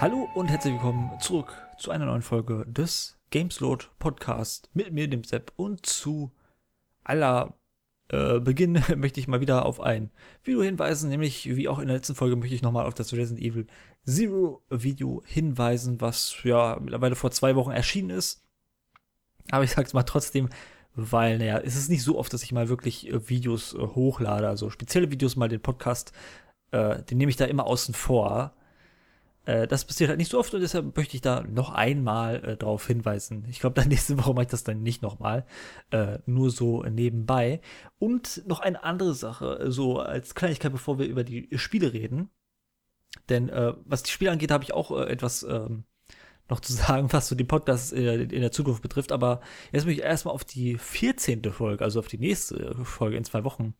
Hallo und herzlich willkommen zurück zu einer neuen Folge des Gameslot Podcast mit mir, dem Sepp. Und zu aller äh, Beginn möchte ich mal wieder auf ein Video hinweisen, nämlich wie auch in der letzten Folge möchte ich nochmal auf das Resident Evil Zero Video hinweisen, was ja mittlerweile vor zwei Wochen erschienen ist. Aber ich sag's mal trotzdem, weil, naja, es ist nicht so oft, dass ich mal wirklich äh, Videos äh, hochlade, also spezielle Videos, mal den Podcast, äh, den nehme ich da immer außen vor. Äh, das passiert halt nicht so oft und deshalb möchte ich da noch einmal äh, darauf hinweisen. Ich glaube, dann nächste Woche mache ich das dann nicht nochmal, äh, nur so nebenbei. Und noch eine andere Sache, so als Kleinigkeit, bevor wir über die Spiele reden. Denn äh, was die Spiele angeht, habe ich auch äh, etwas ähm, noch zu sagen, was so den Podcast in der Zukunft betrifft. Aber jetzt möchte ich erstmal auf die 14. Folge, also auf die nächste Folge in zwei Wochen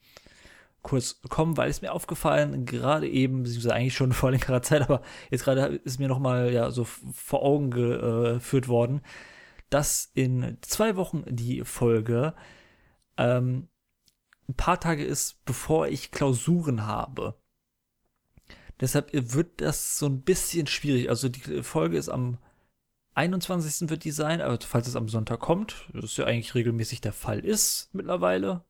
kurz kommen, weil es mir aufgefallen, gerade eben, beziehungsweise eigentlich schon vor längerer Zeit, aber jetzt gerade ist mir nochmal ja so vor Augen geführt worden, dass in zwei Wochen die Folge ähm, ein paar Tage ist, bevor ich Klausuren habe. Deshalb wird das so ein bisschen schwierig. Also die Folge ist am 21. wird die sein, aber falls es am Sonntag kommt, das ja eigentlich regelmäßig der Fall ist mittlerweile,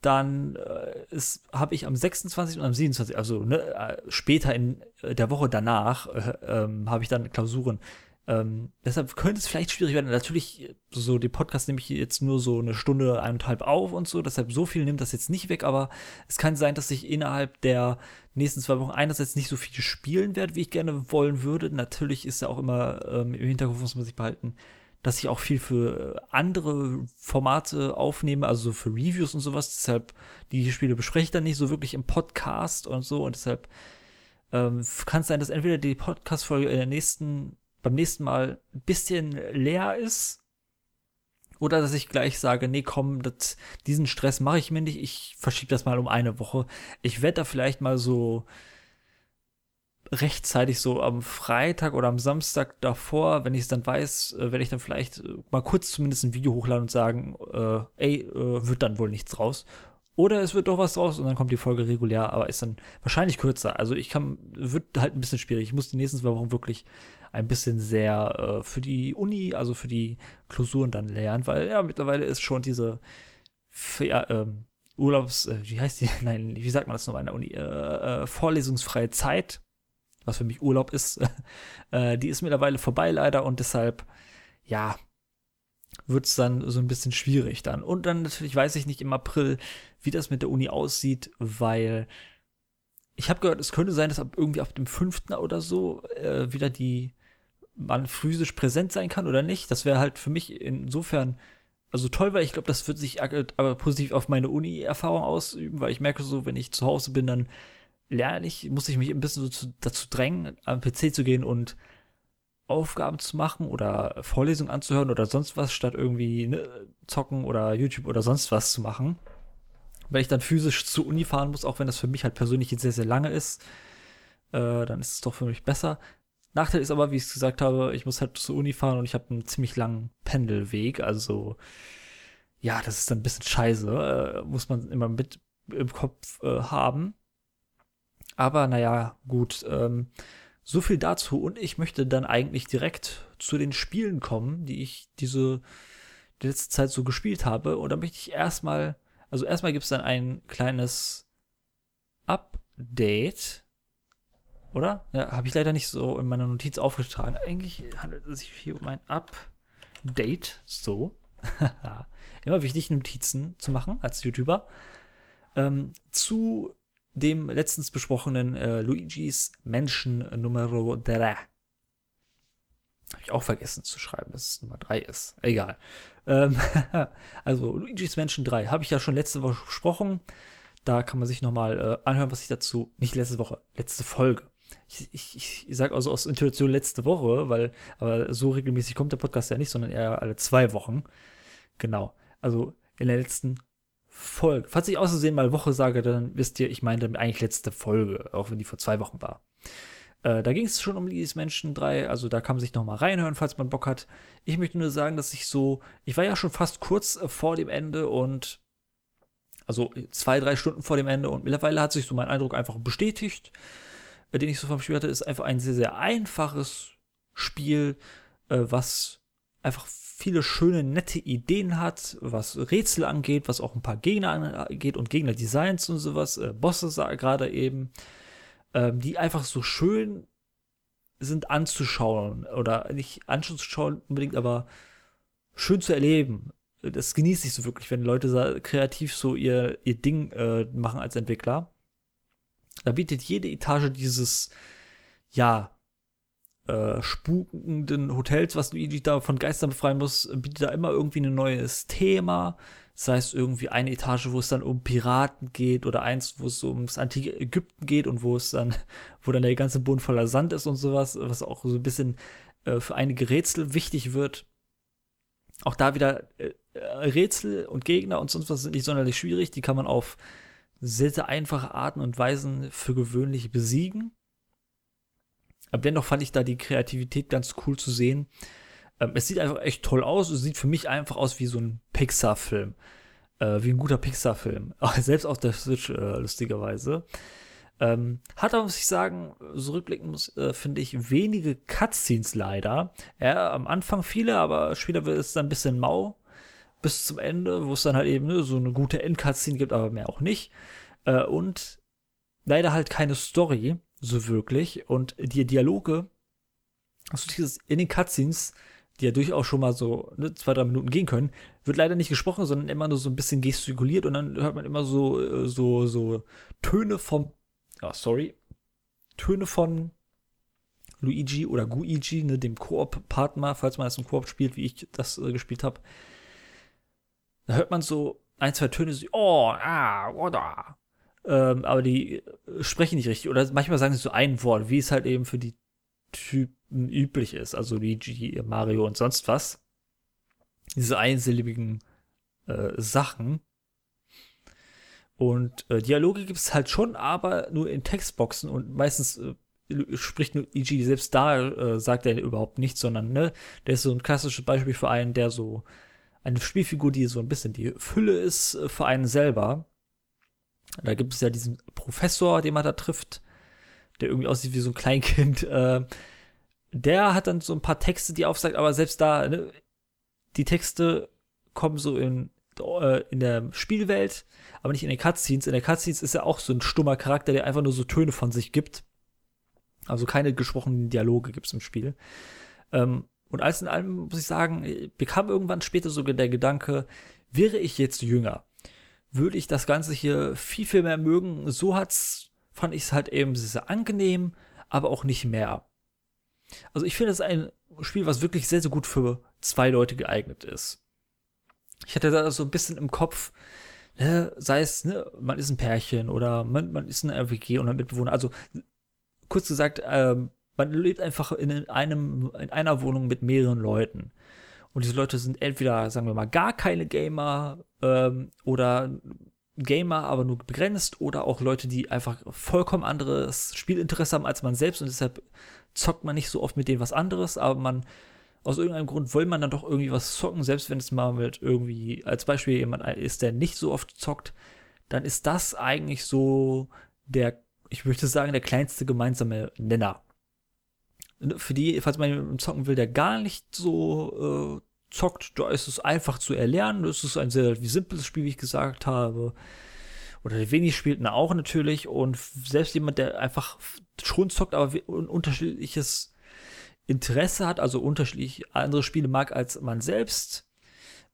dann äh, habe ich am 26. und am 27. also ne, äh, später in äh, der Woche danach äh, ähm, habe ich dann Klausuren. Ähm, deshalb könnte es vielleicht schwierig werden. Natürlich, so den Podcast nehme ich jetzt nur so eine Stunde, eineinhalb auf und so. Deshalb so viel nimmt das jetzt nicht weg, aber es kann sein, dass ich innerhalb der nächsten zwei Wochen einerseits nicht so viel spielen werde, wie ich gerne wollen würde. Natürlich ist ja auch immer ähm, im Hinterkopf, muss man sich behalten, dass ich auch viel für äh, andere Formate aufnehme, also für Reviews und sowas. Deshalb, die Spiele bespreche ich dann nicht so wirklich im Podcast und so. Und deshalb ähm, kann es sein, dass entweder die Podcast-Folge in der nächsten, beim nächsten Mal ein bisschen leer ist. Oder dass ich gleich sage, nee, komm, das, diesen Stress mache ich mir nicht, ich verschiebe das mal um eine Woche. Ich werde da vielleicht mal so rechtzeitig so am Freitag oder am Samstag davor, wenn ich es dann weiß, äh, werde ich dann vielleicht äh, mal kurz zumindest ein Video hochladen und sagen, äh, ey, äh, wird dann wohl nichts raus. Oder es wird doch was raus und dann kommt die Folge regulär, aber ist dann wahrscheinlich kürzer. Also ich kann, wird halt ein bisschen schwierig. Ich muss die nächsten zwei Wochen wirklich ein bisschen sehr äh, für die Uni, also für die Klausuren dann lernen, weil ja, mittlerweile ist schon diese ja, ähm, Urlaubs, wie heißt die? Nein, wie sagt man das noch an der Uni? Vorlesungsfreie Zeit was für mich Urlaub ist, äh, die ist mittlerweile vorbei leider und deshalb, ja, wird es dann so ein bisschen schwierig dann. Und dann natürlich weiß ich nicht im April, wie das mit der Uni aussieht, weil ich habe gehört, es könnte sein, dass ab irgendwie ab dem 5. oder so äh, wieder die man physisch präsent sein kann oder nicht. Das wäre halt für mich insofern also toll, weil ich glaube, das wird sich aber positiv auf meine Uni-Erfahrung ausüben, weil ich merke so, wenn ich zu Hause bin, dann lerne ich, muss ich mich ein bisschen so zu, dazu drängen, am PC zu gehen und Aufgaben zu machen oder Vorlesungen anzuhören oder sonst was, statt irgendwie ne, zocken oder YouTube oder sonst was zu machen. Weil ich dann physisch zur Uni fahren muss, auch wenn das für mich halt persönlich jetzt sehr, sehr lange ist, äh, dann ist es doch für mich besser. Nachteil ist aber, wie ich es gesagt habe, ich muss halt zur Uni fahren und ich habe einen ziemlich langen Pendelweg. Also, ja, das ist dann ein bisschen scheiße. Äh, muss man immer mit im Kopf äh, haben. Aber naja, gut. Ähm, so viel dazu. Und ich möchte dann eigentlich direkt zu den Spielen kommen, die ich diese die letzte Zeit so gespielt habe. Und da möchte ich erstmal, also erstmal gibt es dann ein kleines Update. Oder? Ja, habe ich leider nicht so in meiner Notiz aufgetragen. Eigentlich handelt es sich hier um ein Update. So. Immer wichtig, Notizen zu machen als YouTuber. Ähm, zu dem letztens besprochenen äh, Luigis Menschen Numero 3. Habe ich auch vergessen zu schreiben, dass es Nummer 3 ist. Egal. Ähm, also Luigis Menschen 3 habe ich ja schon letzte Woche besprochen. Da kann man sich nochmal äh, anhören, was ich dazu, nicht letzte Woche, letzte Folge. Ich, ich, ich sage also aus Intuition letzte Woche, weil, aber so regelmäßig kommt der Podcast ja nicht, sondern eher alle zwei Wochen. Genau. Also in der letzten Folge. Falls ich außersehen mal Woche sage, dann wisst ihr, ich meinte eigentlich letzte Folge, auch wenn die vor zwei Wochen war. Äh, da ging es schon um Lidis Menschen 3, also da kann man sich nochmal reinhören, falls man Bock hat. Ich möchte nur sagen, dass ich so, ich war ja schon fast kurz äh, vor dem Ende und also zwei, drei Stunden vor dem Ende und mittlerweile hat sich so mein Eindruck einfach bestätigt. äh, den ich so vom Spiel hatte, ist einfach ein sehr, sehr einfaches Spiel, äh, was einfach viele schöne, nette Ideen hat, was Rätsel angeht, was auch ein paar Gegner angeht und Gegner-Designs und sowas, äh, Bosse gerade eben, ähm, die einfach so schön sind anzuschauen oder nicht anzuschauen unbedingt, aber schön zu erleben. Das genieße ich so wirklich, wenn Leute kreativ so ihr, ihr Ding äh, machen als Entwickler. Da bietet jede Etage dieses, ja, äh, spukenden Hotels, was Luigi da von Geistern befreien muss, bietet da immer irgendwie ein neues Thema. Das heißt, irgendwie eine Etage, wo es dann um Piraten geht oder eins, wo es ums antike Ägypten geht und wo es dann, wo dann der ganze Boden voller Sand ist und sowas, was auch so ein bisschen äh, für einige Rätsel wichtig wird. Auch da wieder äh, Rätsel und Gegner und sonst was sind nicht sonderlich schwierig. Die kann man auf sehr, sehr einfache Arten und Weisen für gewöhnlich besiegen. Aber dennoch fand ich da die Kreativität ganz cool zu sehen. Ähm, es sieht einfach echt toll aus. Es sieht für mich einfach aus wie so ein Pixar-Film. Äh, wie ein guter Pixar-Film. Selbst auf der Switch, äh, lustigerweise. Ähm, hat aber, muss ich sagen, so muss, äh, finde ich, wenige Cutscenes leider. Ja, am Anfang viele, aber später wird es dann ein bisschen mau bis zum Ende, wo es dann halt eben ne, so eine gute End-Cutscene gibt, aber mehr auch nicht. Äh, und leider halt keine Story so wirklich. Und die Dialoge, also dieses in den Cutscenes, die ja durchaus schon mal so ne, zwei, drei Minuten gehen können, wird leider nicht gesprochen, sondern immer nur so ein bisschen gestikuliert und dann hört man immer so, äh, so, so Töne vom, oh, sorry, Töne von Luigi oder Guigi, ne, dem Koop-Partner, falls man das im Koop spielt, wie ich das äh, gespielt habe. Da hört man so ein, zwei Töne, so, oh, ah, oder, ähm, aber die äh, sprechen nicht richtig. Oder manchmal sagen sie so ein Wort, wie es halt eben für die Typen üblich ist. Also Luigi, Mario und sonst was. Diese einsilbigen äh, Sachen. Und äh, Dialoge gibt es halt schon, aber nur in Textboxen und meistens äh, spricht nur Luigi selbst da, äh, sagt er überhaupt nichts, sondern ne, der ist so ein klassisches Beispiel für einen, der so eine Spielfigur, die so ein bisschen die Fülle ist äh, für einen selber. Da gibt es ja diesen Professor, den man da trifft, der irgendwie aussieht wie so ein Kleinkind. Äh, der hat dann so ein paar Texte, die aufsagt, aber selbst da, ne, die Texte kommen so in, äh, in der Spielwelt, aber nicht in den Cutscenes. In den Cutscenes ist er auch so ein stummer Charakter, der einfach nur so Töne von sich gibt. Also keine gesprochenen Dialoge gibt es im Spiel. Ähm, und alles in allem muss ich sagen, bekam irgendwann später sogar der Gedanke, wäre ich jetzt jünger, würde ich das Ganze hier viel, viel mehr mögen. So hat's, fand ich es halt eben sehr angenehm, aber auch nicht mehr. Also ich finde es ein Spiel, was wirklich sehr, sehr gut für zwei Leute geeignet ist. Ich hatte da so ein bisschen im Kopf, ne, sei es, ne, man ist ein Pärchen oder man, man ist ein RWG und ein Mitbewohner. Also kurz gesagt, ähm, man lebt einfach in einem, in einer Wohnung mit mehreren Leuten. Und diese Leute sind entweder, sagen wir mal, gar keine Gamer ähm, oder Gamer, aber nur begrenzt oder auch Leute, die einfach vollkommen anderes Spielinteresse haben als man selbst und deshalb zockt man nicht so oft mit denen was anderes, aber man aus irgendeinem Grund will man dann doch irgendwie was zocken, selbst wenn es mal mit irgendwie als Beispiel jemand ist, der nicht so oft zockt, dann ist das eigentlich so der, ich möchte sagen, der kleinste gemeinsame Nenner. Für die, falls man zocken will, der gar nicht so äh, zockt, da ist es einfach zu erlernen. Das ist ein sehr simples Spiel, wie ich gesagt habe. Oder der wenig spielt auch natürlich. Und selbst jemand, der einfach schon zockt, aber ein unterschiedliches Interesse hat, also unterschiedlich andere Spiele mag als man selbst,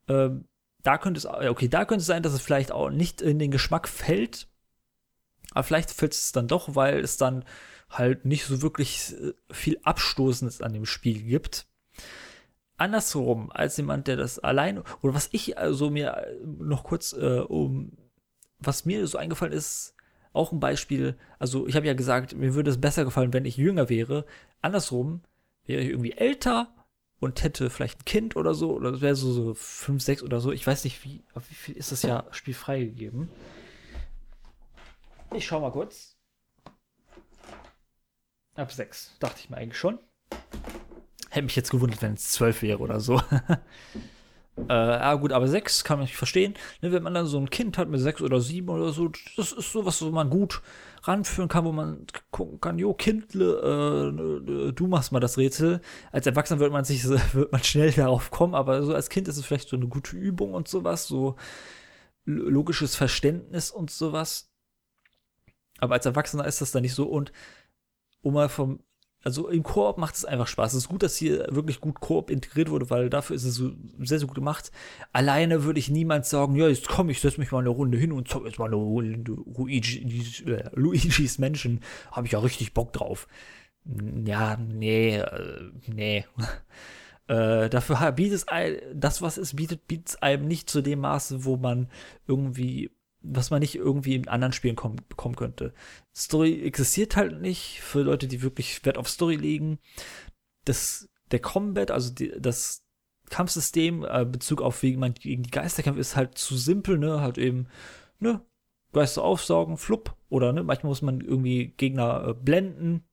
ähm, da könnte es, okay, da könnte es sein, dass es vielleicht auch nicht in den Geschmack fällt. Aber vielleicht fällt es dann doch, weil es dann halt nicht so wirklich äh, viel Abstoßendes an dem Spiel gibt andersrum als jemand, der das allein oder was ich also mir noch kurz äh, um was mir so eingefallen ist, auch ein Beispiel. Also ich habe ja gesagt, mir würde es besser gefallen, wenn ich jünger wäre. Andersrum wäre ich irgendwie älter und hätte vielleicht ein Kind oder so oder das wäre so so fünf, sechs oder so. Ich weiß nicht wie, wie viel ist das ja spielfrei gegeben. Ich schau mal kurz. Ab sechs, dachte ich mir eigentlich schon. Hätte mich jetzt gewundert, wenn es zwölf wäre oder so. Äh, ja gut, aber sechs kann man nicht verstehen. Ne, wenn man dann so ein Kind hat mit sechs oder sieben oder so, das ist sowas, wo man gut ranführen kann, wo man gucken kann, jo, Kindle, äh, du machst mal das Rätsel. Als Erwachsener wird man sich, wird man schnell darauf kommen, aber so als Kind ist es vielleicht so eine gute Übung und sowas, so logisches Verständnis und sowas. Aber als Erwachsener ist das dann nicht so und um mal vom also im Koop macht es einfach Spaß. Es ist gut, dass hier wirklich gut Koop integriert wurde, weil dafür ist es so sehr, sehr gut gemacht. Alleine würde ich niemand sagen, ja, jetzt komm, ich setze mich mal eine Runde hin und zock jetzt mal eine Luigi, äh, Luigi's Menschen. Habe ich ja richtig Bock drauf. Ja, nee, äh, nee. Äh, dafür bietet es das, was es bietet, bietet es einem nicht zu dem Maße, wo man irgendwie was man nicht irgendwie in anderen Spielen kom bekommen könnte. Story existiert halt nicht für Leute, die wirklich Wert auf Story legen. Das, der Combat, also die, das Kampfsystem, äh, Bezug auf wie man gegen die Geister kämpft, ist halt zu simpel, ne? Halt eben, ne? Geister aufsaugen, flupp. Oder ne, manchmal muss man irgendwie Gegner äh, blenden.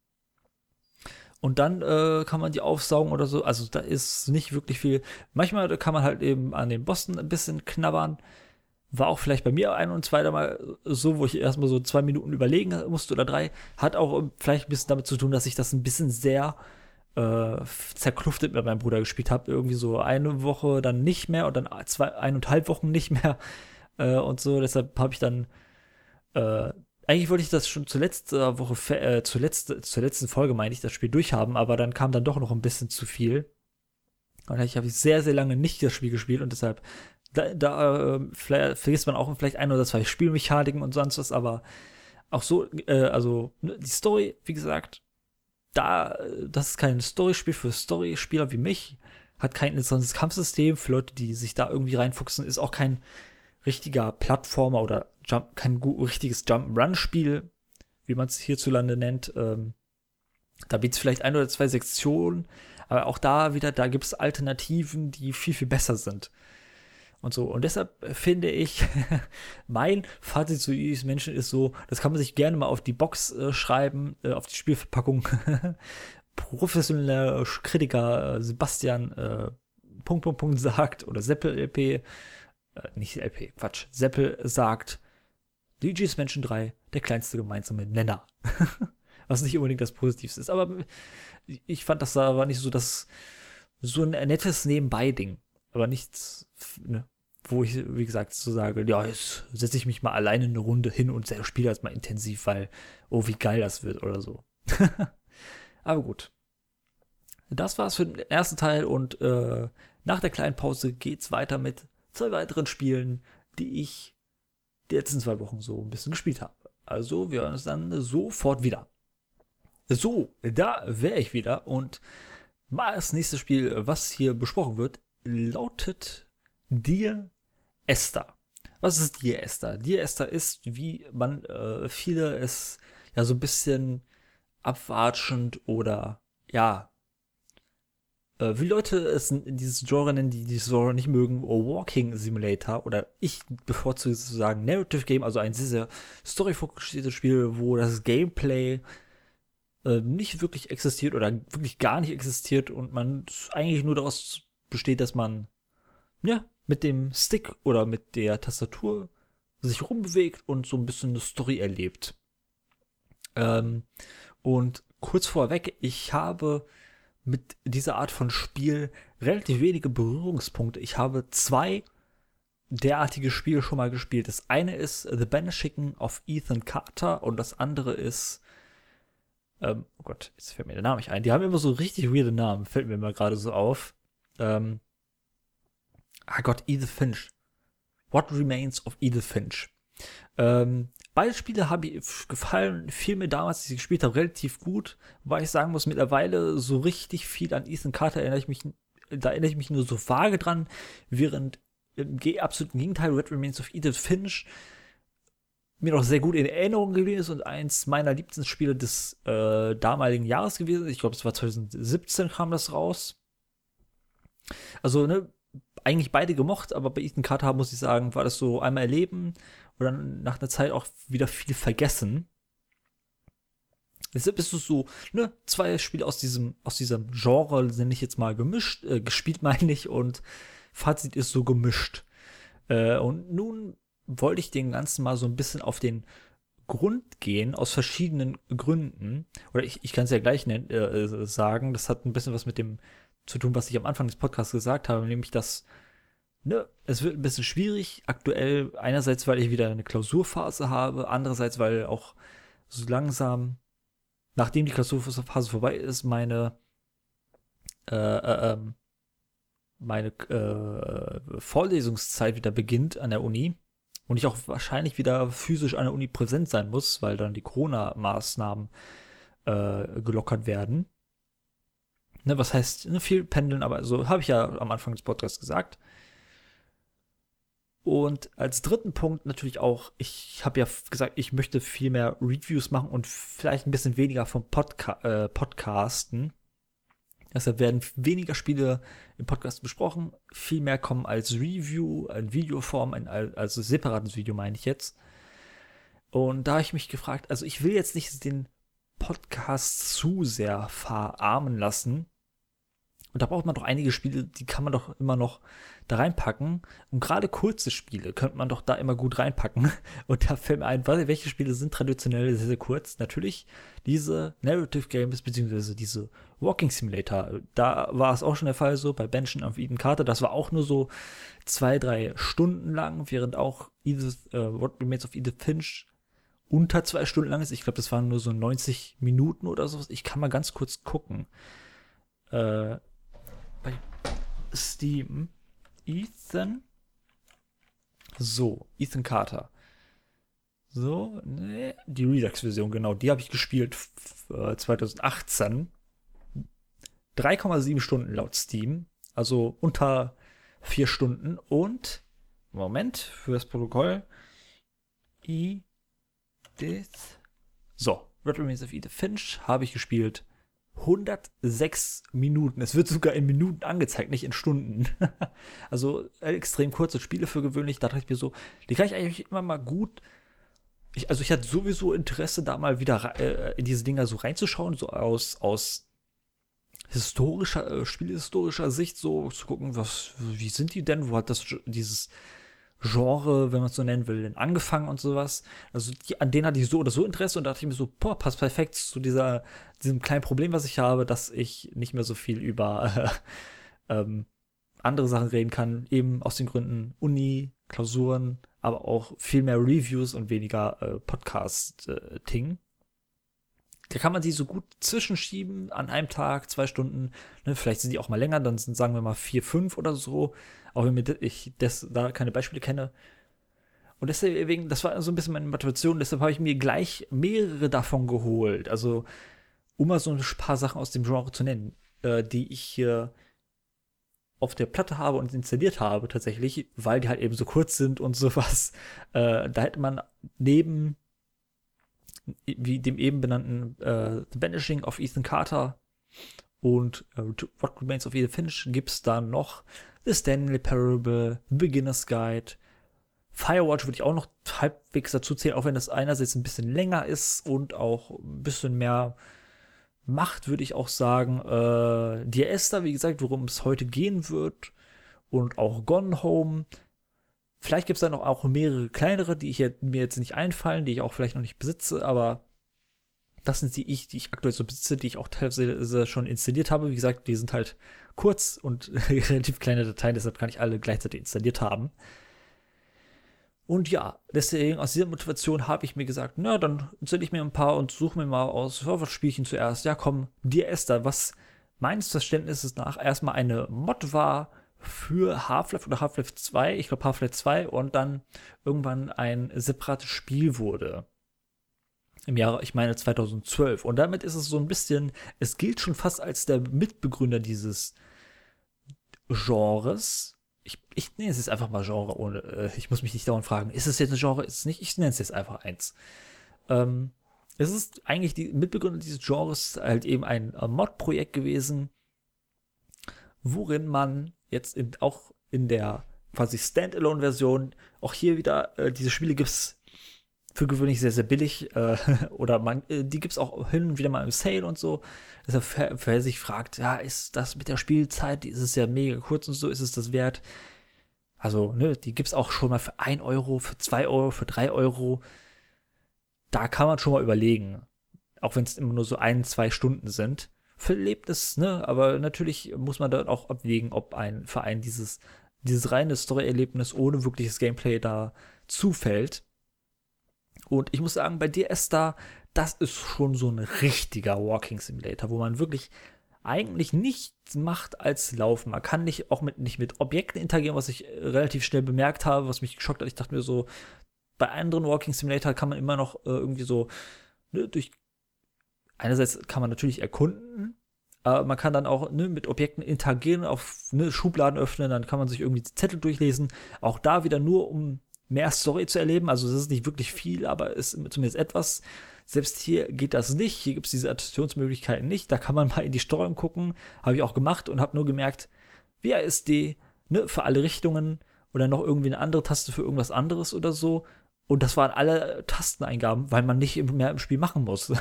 Und dann äh, kann man die aufsaugen oder so. Also da ist nicht wirklich viel. Manchmal kann man halt eben an den Bossen ein bisschen knabbern war auch vielleicht bei mir ein und zweiter Mal so, wo ich erstmal so zwei Minuten überlegen musste oder drei. Hat auch vielleicht ein bisschen damit zu tun, dass ich das ein bisschen sehr äh, zerkluftet mit meinem Bruder gespielt habe. Irgendwie so eine Woche dann nicht mehr und dann zwei, eineinhalb Wochen nicht mehr äh, und so. Deshalb habe ich dann äh, eigentlich wollte ich das schon zur letzten Woche, äh, zur, letzte, zur letzten Folge, meine ich, das Spiel durchhaben, aber dann kam dann doch noch ein bisschen zu viel. Und ich habe sehr, sehr lange nicht das Spiel gespielt und deshalb da, da äh, vergisst man auch vielleicht ein oder zwei Spielmechaniken und sonst was, aber auch so, äh, also ne, die Story, wie gesagt, da, das ist kein Storyspiel für Storyspieler wie mich, hat kein interessantes Kampfsystem für Leute, die sich da irgendwie reinfuchsen, ist auch kein richtiger Plattformer oder Jump, kein richtiges Jump-Run-Spiel, wie man es hierzulande nennt. Ähm, da bietet es vielleicht ein oder zwei Sektionen, aber auch da wieder, da gibt es Alternativen, die viel, viel besser sind und so. Und deshalb finde ich, mein Fazit zu Iris Menschen ist so, das kann man sich gerne mal auf die Box äh, schreiben, äh, auf die Spielverpackung. Professioneller Kritiker äh, Sebastian äh, Punkt, Punkt, Punkt sagt, oder Seppel LP, äh, nicht LP, Quatsch, Seppel sagt, Luigi's Menschen 3, der kleinste gemeinsame Nenner. Was nicht unbedingt das Positivste ist, aber ich fand das da war nicht so das, so ein nettes Nebenbei-Ding. Aber nichts, ne, wo ich, wie gesagt, so sage, ja, jetzt setze ich mich mal alleine eine Runde hin und spiele das mal intensiv, weil, oh, wie geil das wird oder so. Aber gut. Das war's für den ersten Teil und äh, nach der kleinen Pause geht's weiter mit zwei weiteren Spielen, die ich die letzten zwei Wochen so ein bisschen gespielt habe. Also wir hören uns dann sofort wieder. So, da wäre ich wieder und mal das nächste Spiel, was hier besprochen wird, lautet Dear Esther. Was ist Dear Esther? Dear Esther ist, wie man äh, viele es ja so ein bisschen abwatschend oder ja, äh, wie Leute es in dieses Genre nennen, die dieses Genre nicht mögen, Walking Simulator oder ich bevorzuge zu sagen Narrative Game, also ein sehr, sehr storyfokussiertes Spiel, wo das Gameplay äh, nicht wirklich existiert oder wirklich gar nicht existiert und man eigentlich nur daraus besteht, dass man ja mit dem Stick oder mit der Tastatur sich rumbewegt und so ein bisschen eine Story erlebt. Ähm, und kurz vorweg, ich habe mit dieser Art von Spiel relativ wenige Berührungspunkte. Ich habe zwei derartige Spiele schon mal gespielt. Das eine ist The Banishing of Ethan Carter und das andere ist ähm, oh Gott, jetzt fällt mir der Name nicht ein. Die haben immer so richtig weirde Namen, fällt mir mal gerade so auf. Ähm, ah Gott, Edith Finch. What Remains of Edith Finch. Ähm, beide Spiele haben mir gefallen, fiel mir damals, als ich gespielt habe, relativ gut, weil ich sagen muss, mittlerweile so richtig viel an Ethan Carter erinnere ich mich, da erinnere ich mich nur so vage dran, während im absoluten Gegenteil Red Remains of Edith Finch mir noch sehr gut in Erinnerung geblieben ist und eins meiner liebsten Spiele des äh, damaligen Jahres gewesen. Ich glaube, es war 2017 kam das raus. Also, ne, eigentlich beide gemocht, aber bei Ethan Carter muss ich sagen, war das so einmal erleben und dann nach einer Zeit auch wieder viel vergessen. Deshalb ist es so, ne, zwei Spiele aus diesem, aus diesem Genre, sind ich jetzt mal gemischt, äh, gespielt meine ich, und Fazit ist so gemischt. Äh, und nun wollte ich den Ganzen mal so ein bisschen auf den Grund gehen, aus verschiedenen Gründen. Oder ich, ich kann es ja gleich nennen, äh, sagen, das hat ein bisschen was mit dem zu tun, was ich am Anfang des Podcasts gesagt habe, nämlich dass ne, es wird ein bisschen schwierig aktuell. Einerseits, weil ich wieder eine Klausurphase habe, andererseits, weil auch so langsam, nachdem die Klausurphase vorbei ist, meine äh, äh, ähm, meine äh, Vorlesungszeit wieder beginnt an der Uni und ich auch wahrscheinlich wieder physisch an der Uni präsent sein muss, weil dann die Corona-Maßnahmen äh, gelockert werden. Ne, was heißt ne, viel pendeln, aber so habe ich ja am Anfang des Podcasts gesagt. Und als dritten Punkt natürlich auch, ich habe ja gesagt, ich möchte viel mehr Reviews machen und vielleicht ein bisschen weniger vom Podca äh, Podcasten. Deshalb werden weniger Spiele im Podcast besprochen, viel mehr kommen als Review, in Videoform, ein, also separates Video meine ich jetzt. Und da habe ich mich gefragt, also ich will jetzt nicht den Podcast zu sehr verarmen lassen, und da braucht man doch einige Spiele, die kann man doch immer noch da reinpacken. Und gerade kurze Spiele könnte man doch da immer gut reinpacken. Und da fällt mir ein, welche Spiele sind traditionell sehr, sehr kurz? Natürlich diese Narrative Games, beziehungsweise diese Walking Simulator. Da war es auch schon der Fall so, bei Benchen auf Eden Carter. Das war auch nur so zwei, drei Stunden lang, während auch Edith, äh, What Remains of Edith Finch unter zwei Stunden lang ist. Ich glaube, das waren nur so 90 Minuten oder so. Ich kann mal ganz kurz gucken. Äh, bei Steam. Ethan. So, Ethan Carter. So, ne, die Redux-Version, genau, die habe ich gespielt 2018. 3,7 Stunden laut Steam, also unter 4 Stunden. Und, Moment, für das Protokoll. Edith. So, Red Remains of Edith Finch habe ich gespielt 106 Minuten. Es wird sogar in Minuten angezeigt, nicht in Stunden. also extrem kurze Spiele für gewöhnlich. Da dachte ich mir so, die kann ich eigentlich immer mal gut. Ich, also ich hatte sowieso Interesse, da mal wieder äh, in diese Dinger so reinzuschauen, so aus, aus historischer, äh, spielhistorischer Sicht so zu gucken, was, wie sind die denn? Wo hat das dieses Genre, wenn man es so nennen will, denn angefangen und sowas. Also die, an denen hatte ich so oder so Interesse und da dachte ich mir so, boah, passt perfekt zu dieser, diesem kleinen Problem, was ich habe, dass ich nicht mehr so viel über äh, ähm, andere Sachen reden kann, eben aus den Gründen Uni, Klausuren, aber auch viel mehr Reviews und weniger äh, Podcast-Ting. Äh, da kann man sie so gut zwischenschieben an einem Tag, zwei Stunden. Ne? Vielleicht sind die auch mal länger, dann sind, sagen wir mal, vier, fünf oder so. Auch wenn ich das, da keine Beispiele kenne. Und deswegen, das war so ein bisschen meine Motivation. Deshalb habe ich mir gleich mehrere davon geholt. Also, um mal so ein paar Sachen aus dem Genre zu nennen, äh, die ich hier auf der Platte habe und installiert habe tatsächlich, weil die halt eben so kurz sind und sowas. Äh, da hätte man neben wie dem eben benannten äh, The Banishing of Ethan Carter und äh, What Remains of Edith Finch gibt es dann noch The Stanley Parable, Beginner's Guide, Firewatch würde ich auch noch halbwegs dazu zählen, auch wenn das einerseits ein bisschen länger ist und auch ein bisschen mehr macht, würde ich auch sagen. Äh, Dear Esther, wie gesagt, worum es heute gehen wird. Und auch Gone Home. Vielleicht gibt es da noch auch mehrere kleinere, die ich jetzt, mir jetzt nicht einfallen, die ich auch vielleicht noch nicht besitze, aber das sind die ich, die ich aktuell so besitze, die ich auch teilweise schon installiert habe. Wie gesagt, die sind halt kurz und relativ kleine Dateien, deshalb kann ich alle gleichzeitig installiert haben. Und ja, deswegen aus dieser Motivation habe ich mir gesagt, na, dann installiere ich mir ein paar und suche mir mal aus, denn zuerst? Ja, komm, dir Esther, was meines Verständnisses nach erstmal eine Mod war für Half-Life oder Half-Life 2, ich glaube Half-Life 2 und dann irgendwann ein separates Spiel wurde. Im Jahre, ich meine 2012. Und damit ist es so ein bisschen, es gilt schon fast als der Mitbegründer dieses Genres. Ich, ich nenne es jetzt einfach mal Genre, ohne, äh, ich muss mich nicht dauernd fragen, ist es jetzt ein Genre, ist es nicht? Ich nenne es jetzt einfach eins. Ähm, es ist eigentlich die Mitbegründer dieses Genres halt eben ein Mod-Projekt gewesen, worin man jetzt in, auch in der quasi Standalone-Version, auch hier wieder, äh, diese Spiele gibt es für gewöhnlich sehr, sehr billig. Äh, oder man, äh, die gibt es auch hin und wieder mal im Sale und so. Deshalb, wer sich fragt, ja, ist das mit der Spielzeit, ist es ja mega kurz und so, ist es das wert? Also, ne, die gibt es auch schon mal für 1 Euro, für 2 Euro, für 3 Euro. Da kann man schon mal überlegen. Auch wenn es immer nur so ein, zwei Stunden sind. Für Erlebnis, ne? Aber natürlich muss man dann auch abwägen, ob ein Verein dieses, dieses reine Story-Erlebnis ohne wirkliches Gameplay da zufällt. Und ich muss sagen, bei dir, Esther, das ist schon so ein richtiger Walking Simulator, wo man wirklich eigentlich nichts macht als laufen. Man kann nicht auch mit, nicht mit Objekten interagieren, was ich relativ schnell bemerkt habe, was mich geschockt hat. Ich dachte mir so, bei anderen Walking Simulator kann man immer noch äh, irgendwie so ne, durch. Einerseits kann man natürlich erkunden, aber man kann dann auch ne, mit Objekten interagieren, auf ne, Schubladen öffnen, dann kann man sich irgendwie die Zettel durchlesen. Auch da wieder nur, um mehr Story zu erleben. Also es ist nicht wirklich viel, aber es ist zumindest etwas. Selbst hier geht das nicht. Hier gibt es diese Adaptionsmöglichkeiten nicht. Da kann man mal in die Steuerung gucken. Habe ich auch gemacht und habe nur gemerkt, WASD ne, für alle Richtungen oder noch irgendwie eine andere Taste für irgendwas anderes oder so. Und das waren alle Tasteneingaben, weil man nicht mehr im Spiel machen muss.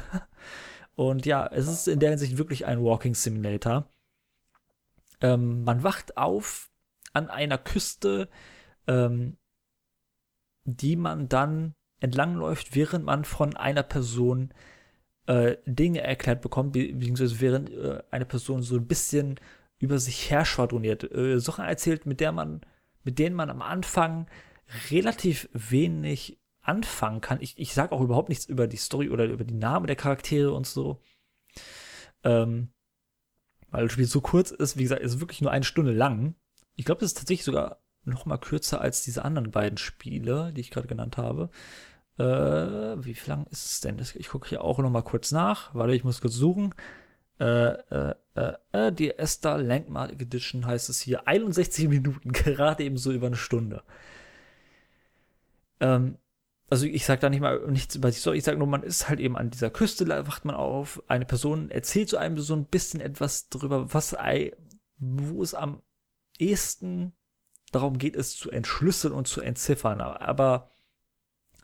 und ja, es ist in der Hinsicht wirklich ein Walking Simulator. Ähm, man wacht auf an einer Küste, ähm, die man dann entlangläuft, während man von einer Person äh, Dinge erklärt bekommt, beziehungsweise während äh, eine Person so ein bisschen über sich her schwadroniert, äh, Sachen erzählt, mit der man, mit denen man am Anfang relativ wenig anfangen kann. Ich, ich sage auch überhaupt nichts über die Story oder über die Namen der Charaktere und so. Ähm, weil das Spiel so kurz ist, wie gesagt, ist wirklich nur eine Stunde lang. Ich glaube, das ist tatsächlich sogar noch mal kürzer als diese anderen beiden Spiele, die ich gerade genannt habe. Äh, wie lang ist es denn? Ich gucke hier auch noch mal kurz nach. Warte, ich muss kurz suchen. Äh, äh, äh, äh die Esther Landmark Edition heißt es hier. 61 Minuten, gerade eben so über eine Stunde. Ähm, also ich sage da nicht mal nichts über Story, ich sage nur, man ist halt eben an dieser Küste, wacht man auf, eine Person erzählt zu einem so ein bisschen etwas darüber, was, wo es am ehesten darum geht es zu entschlüsseln und zu entziffern. Aber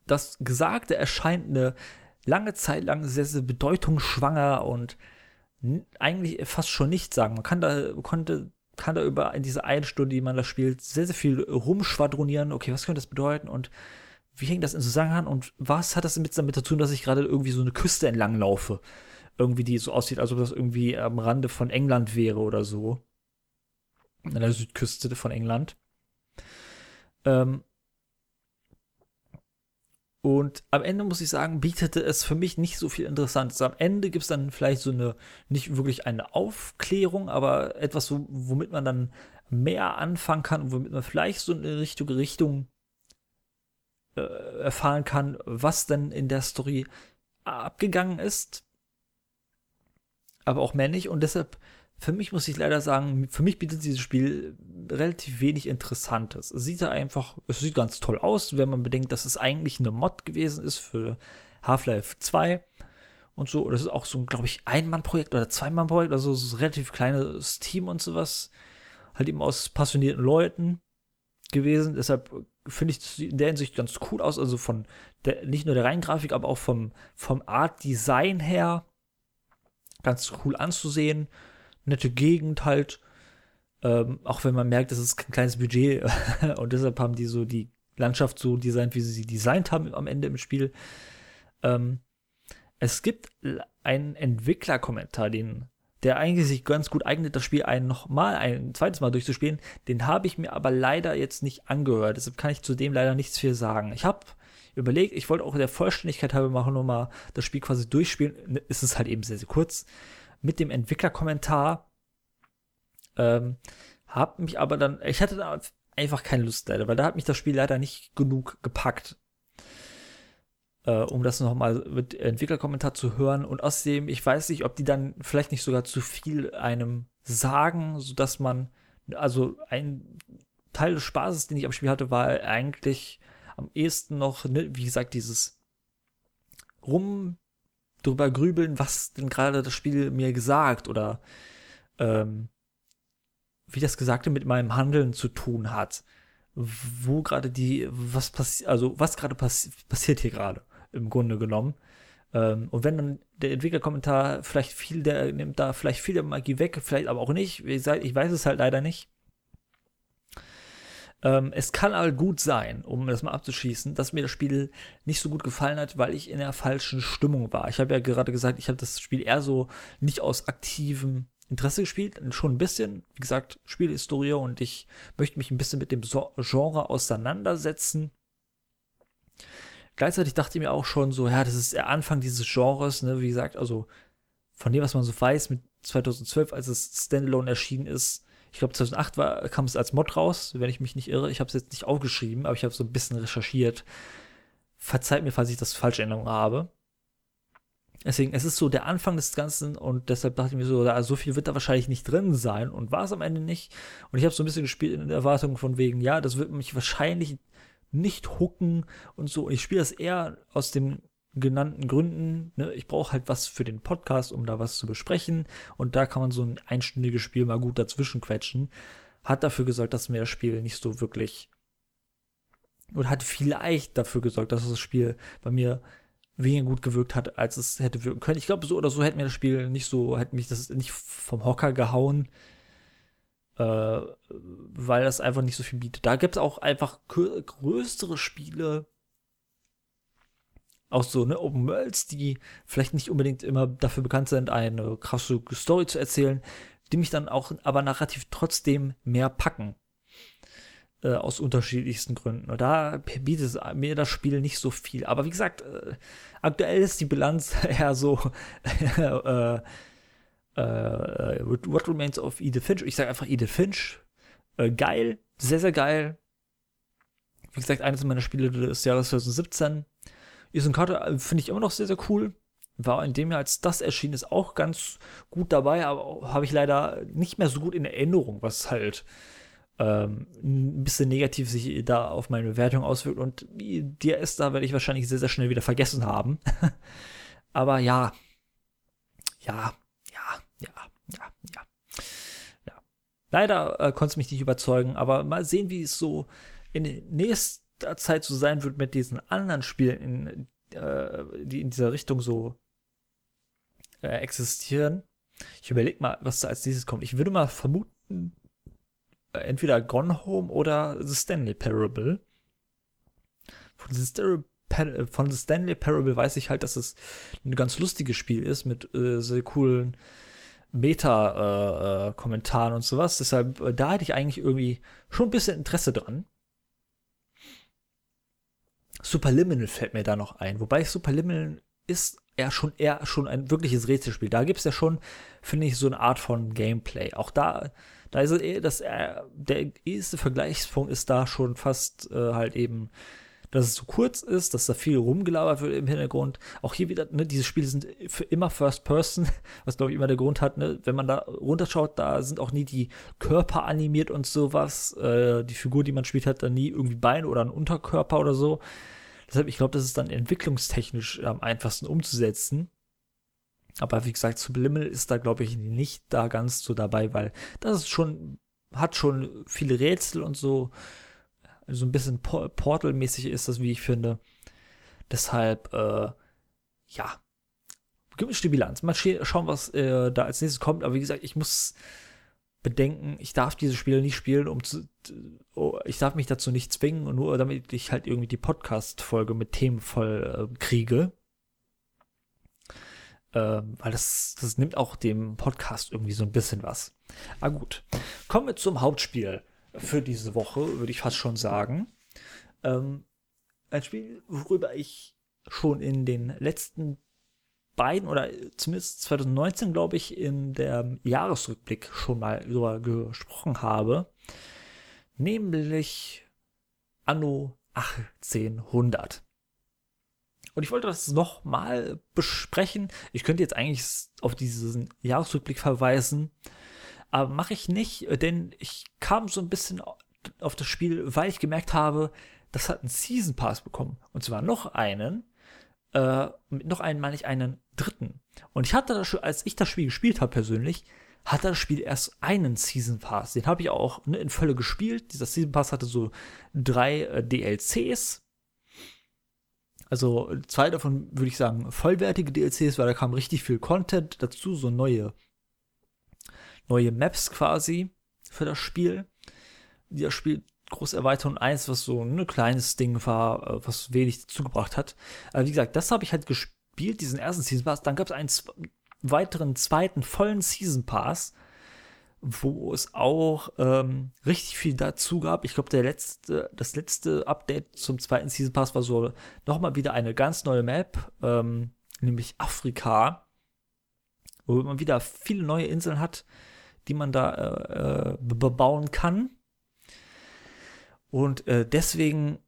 das Gesagte erscheint eine lange Zeit lang sehr, sehr bedeutungsschwanger und eigentlich fast schon nichts sagen. Man kann da, konnte, kann da über in dieser einen Stunde, die man da spielt, sehr, sehr viel rumschwadronieren. Okay, was könnte das bedeuten und wie hängt das in Zusammenhang und was hat das damit, damit zu tun, dass ich gerade irgendwie so eine Küste entlang laufe? Irgendwie, die so aussieht, als ob das irgendwie am Rande von England wäre oder so. An der Südküste von England. Ähm, und am Ende muss ich sagen, bietete es für mich nicht so viel Interessantes. Am Ende gibt es dann vielleicht so eine, nicht wirklich eine Aufklärung, aber etwas, womit man dann mehr anfangen kann, womit man vielleicht so eine richtige Richtung äh, erfahren kann, was denn in der Story abgegangen ist. Aber auch mehr nicht. Und deshalb für mich muss ich leider sagen, für mich bietet dieses Spiel relativ wenig Interessantes. Es sieht einfach, es sieht ganz toll aus, wenn man bedenkt, dass es eigentlich eine Mod gewesen ist für Half-Life 2 und so. Das ist auch so ein, glaube ich, Ein-Mann-Projekt oder Zwei-Mann-Projekt, also so ein relativ kleines Team und sowas. Halt eben aus passionierten Leuten gewesen. Deshalb finde ich in der Hinsicht ganz cool aus. Also von der, nicht nur der reinen Grafik, aber auch vom, vom Art Design her ganz cool anzusehen nette Gegend halt. Ähm, auch wenn man merkt, das ist kein kleines Budget und deshalb haben die so die Landschaft so designt, wie sie sie designt haben am Ende im Spiel. Ähm, es gibt einen Entwicklerkommentar, den der eigentlich sich ganz gut eignet, das Spiel ein nochmal, ein zweites Mal durchzuspielen. Den habe ich mir aber leider jetzt nicht angehört. Deshalb kann ich zu dem leider nichts viel sagen. Ich habe überlegt, ich wollte auch der Vollständigkeit halber machen, nur mal das Spiel quasi durchspielen. Es ist halt eben sehr, sehr kurz mit dem Entwicklerkommentar. Ähm, hab mich aber dann, ich hatte da einfach keine Lust leider, weil da hat mich das Spiel leider nicht genug gepackt. Äh, um das nochmal mit Entwicklerkommentar zu hören. Und außerdem, ich weiß nicht, ob die dann vielleicht nicht sogar zu viel einem sagen, sodass man, also ein Teil des Spaßes, den ich am Spiel hatte, war eigentlich am ehesten noch, ne, wie gesagt, dieses rum drüber grübeln, was denn gerade das Spiel mir gesagt oder ähm, wie das Gesagte mit meinem Handeln zu tun hat. Wo gerade die, was passiert, also was gerade passi passiert hier gerade. im Grunde genommen. Ähm, und wenn dann der Entwicklerkommentar vielleicht viel, der nimmt da vielleicht viel der Magie weg, vielleicht aber auch nicht. Wie gesagt, ich weiß es halt leider nicht. Ähm, es kann aber gut sein, um das mal abzuschließen, dass mir das Spiel nicht so gut gefallen hat, weil ich in der falschen Stimmung war. Ich habe ja gerade gesagt, ich habe das Spiel eher so nicht aus aktivem Interesse gespielt, schon ein bisschen. Wie gesagt, Spielhistorie und ich möchte mich ein bisschen mit dem Genre auseinandersetzen. Gleichzeitig dachte ich mir auch schon so, ja, das ist der Anfang dieses Genres, ne, wie gesagt, also von dem, was man so weiß, mit 2012, als es Standalone erschienen ist, ich glaube 2008 war, kam es als Mod raus, wenn ich mich nicht irre. Ich habe es jetzt nicht aufgeschrieben, aber ich habe so ein bisschen recherchiert. Verzeiht mir, falls ich das falsche Erinnerung habe. Deswegen, es ist so der Anfang des Ganzen und deshalb dachte ich mir so, da, so viel wird da wahrscheinlich nicht drin sein und war es am Ende nicht. Und ich habe so ein bisschen gespielt in der Erwartung von wegen, ja, das wird mich wahrscheinlich nicht hucken und so. Ich spiele das eher aus den genannten Gründen. Ne? Ich brauche halt was für den Podcast, um da was zu besprechen. Und da kann man so ein einstündiges Spiel mal gut dazwischen quetschen. Hat dafür gesorgt, dass mir das Spiel nicht so wirklich. Oder hat vielleicht dafür gesorgt, dass das Spiel bei mir weniger gut gewirkt hat, als es hätte wirken können. Ich glaube, so oder so hätte mir das Spiel nicht so, hätte mich das nicht vom Hocker gehauen, äh, weil das einfach nicht so viel bietet. Da gibt es auch einfach größere Spiele, auch so ne Open Worlds, die vielleicht nicht unbedingt immer dafür bekannt sind, eine krasse Story zu erzählen, die mich dann auch aber narrativ trotzdem mehr packen. Äh, aus unterschiedlichsten Gründen. Und da bietet mir das Spiel nicht so viel. Aber wie gesagt, äh, aktuell ist die Bilanz eher so äh, äh, What Remains of Edith Finch. Ich sage einfach Edith Finch. Äh, geil, sehr, sehr geil. Wie gesagt, eines meiner Spiele des Jahres 2017. Carter äh, finde ich immer noch sehr, sehr cool. War in dem Jahr, als das erschienen ist, auch ganz gut dabei, aber habe ich leider nicht mehr so gut in Erinnerung, was halt ähm, ein bisschen negativ sich da auf meine Bewertung auswirkt. Und DRS, da werde ich wahrscheinlich sehr, sehr schnell wieder vergessen haben. aber ja, ja, ja, ja, ja, ja. ja. Leider äh, konnte es mich nicht überzeugen, aber mal sehen, wie es so in den nächsten Zeit so sein wird mit diesen anderen Spielen, in, äh, die in dieser Richtung so äh, existieren. Ich überlege mal, was da als nächstes kommt. Ich würde mal vermuten, äh, entweder Gone Home oder The Stanley Parable. Von The Stanley, äh, von The Stanley Parable weiß ich halt, dass es ein ganz lustiges Spiel ist mit äh, sehr coolen Meta-Kommentaren äh, und sowas. Deshalb, äh, da hätte ich eigentlich irgendwie schon ein bisschen Interesse dran. Superliminal fällt mir da noch ein. Wobei Superliminal ist ja schon eher schon ein wirkliches Rätselspiel. Da gibt es ja schon, finde ich, so eine Art von Gameplay. Auch da, da ist es eher, das, äh, der erste Vergleichspunkt ist da schon fast äh, halt eben dass es so kurz ist, dass da viel rumgelabert wird im Hintergrund. Auch hier wieder, ne, diese Spiele sind für immer First Person, was glaube ich immer der Grund hat, ne, wenn man da runterschaut, da sind auch nie die Körper animiert und sowas. Äh, die Figur, die man spielt, hat dann nie irgendwie Beine oder einen Unterkörper oder so. Deshalb, ich glaube, das ist dann entwicklungstechnisch am einfachsten umzusetzen. Aber wie gesagt, Subliminal ist da, glaube ich, nicht da ganz so dabei, weil das ist schon, hat schon viele Rätsel und so so ein bisschen Portal-mäßig ist das, wie ich finde. Deshalb, äh, ja, gemischte Bilanz. Mal schauen, was äh, da als nächstes kommt. Aber wie gesagt, ich muss bedenken, ich darf diese Spiele nicht spielen, um zu, oh, ich darf mich dazu nicht zwingen, nur damit ich halt irgendwie die Podcast-Folge mit Themen voll äh, kriege. Ähm, weil das, das nimmt auch dem Podcast irgendwie so ein bisschen was. Ah gut. Kommen wir zum Hauptspiel für diese Woche, würde ich fast schon sagen. Ähm, ein Spiel, worüber ich schon in den letzten beiden oder zumindest 2019, glaube ich, in der Jahresrückblick schon mal darüber gesprochen habe. Nämlich Anno 1800. Und ich wollte das nochmal besprechen. Ich könnte jetzt eigentlich auf diesen Jahresrückblick verweisen. Aber mache ich nicht, denn ich kam so ein bisschen auf das Spiel, weil ich gemerkt habe, das hat einen Season Pass bekommen. Und zwar noch einen. Äh, mit noch einen meine ich einen dritten. Und ich hatte das als ich das Spiel gespielt habe persönlich, hatte das Spiel erst einen Season Pass. Den habe ich auch ne, in Fülle gespielt. Dieser Season Pass hatte so drei äh, DLCs. Also zwei davon würde ich sagen vollwertige DLCs, weil da kam richtig viel Content dazu, so neue, neue Maps quasi für das Spiel, das Spiel groß erweitern und eins, was so ein kleines Ding war, äh, was wenig zugebracht hat. Aber wie gesagt, das habe ich halt gespielt, diesen ersten Season Pass. Dann gab es einen weiteren zweiten vollen Season Pass, wo es auch ähm, richtig viel dazu gab. Ich glaube, letzte, das letzte Update zum zweiten Season Pass war so nochmal wieder eine ganz neue Map, ähm, nämlich Afrika, wo man wieder viele neue Inseln hat, die man da äh, äh bebauen kann. Und äh, deswegen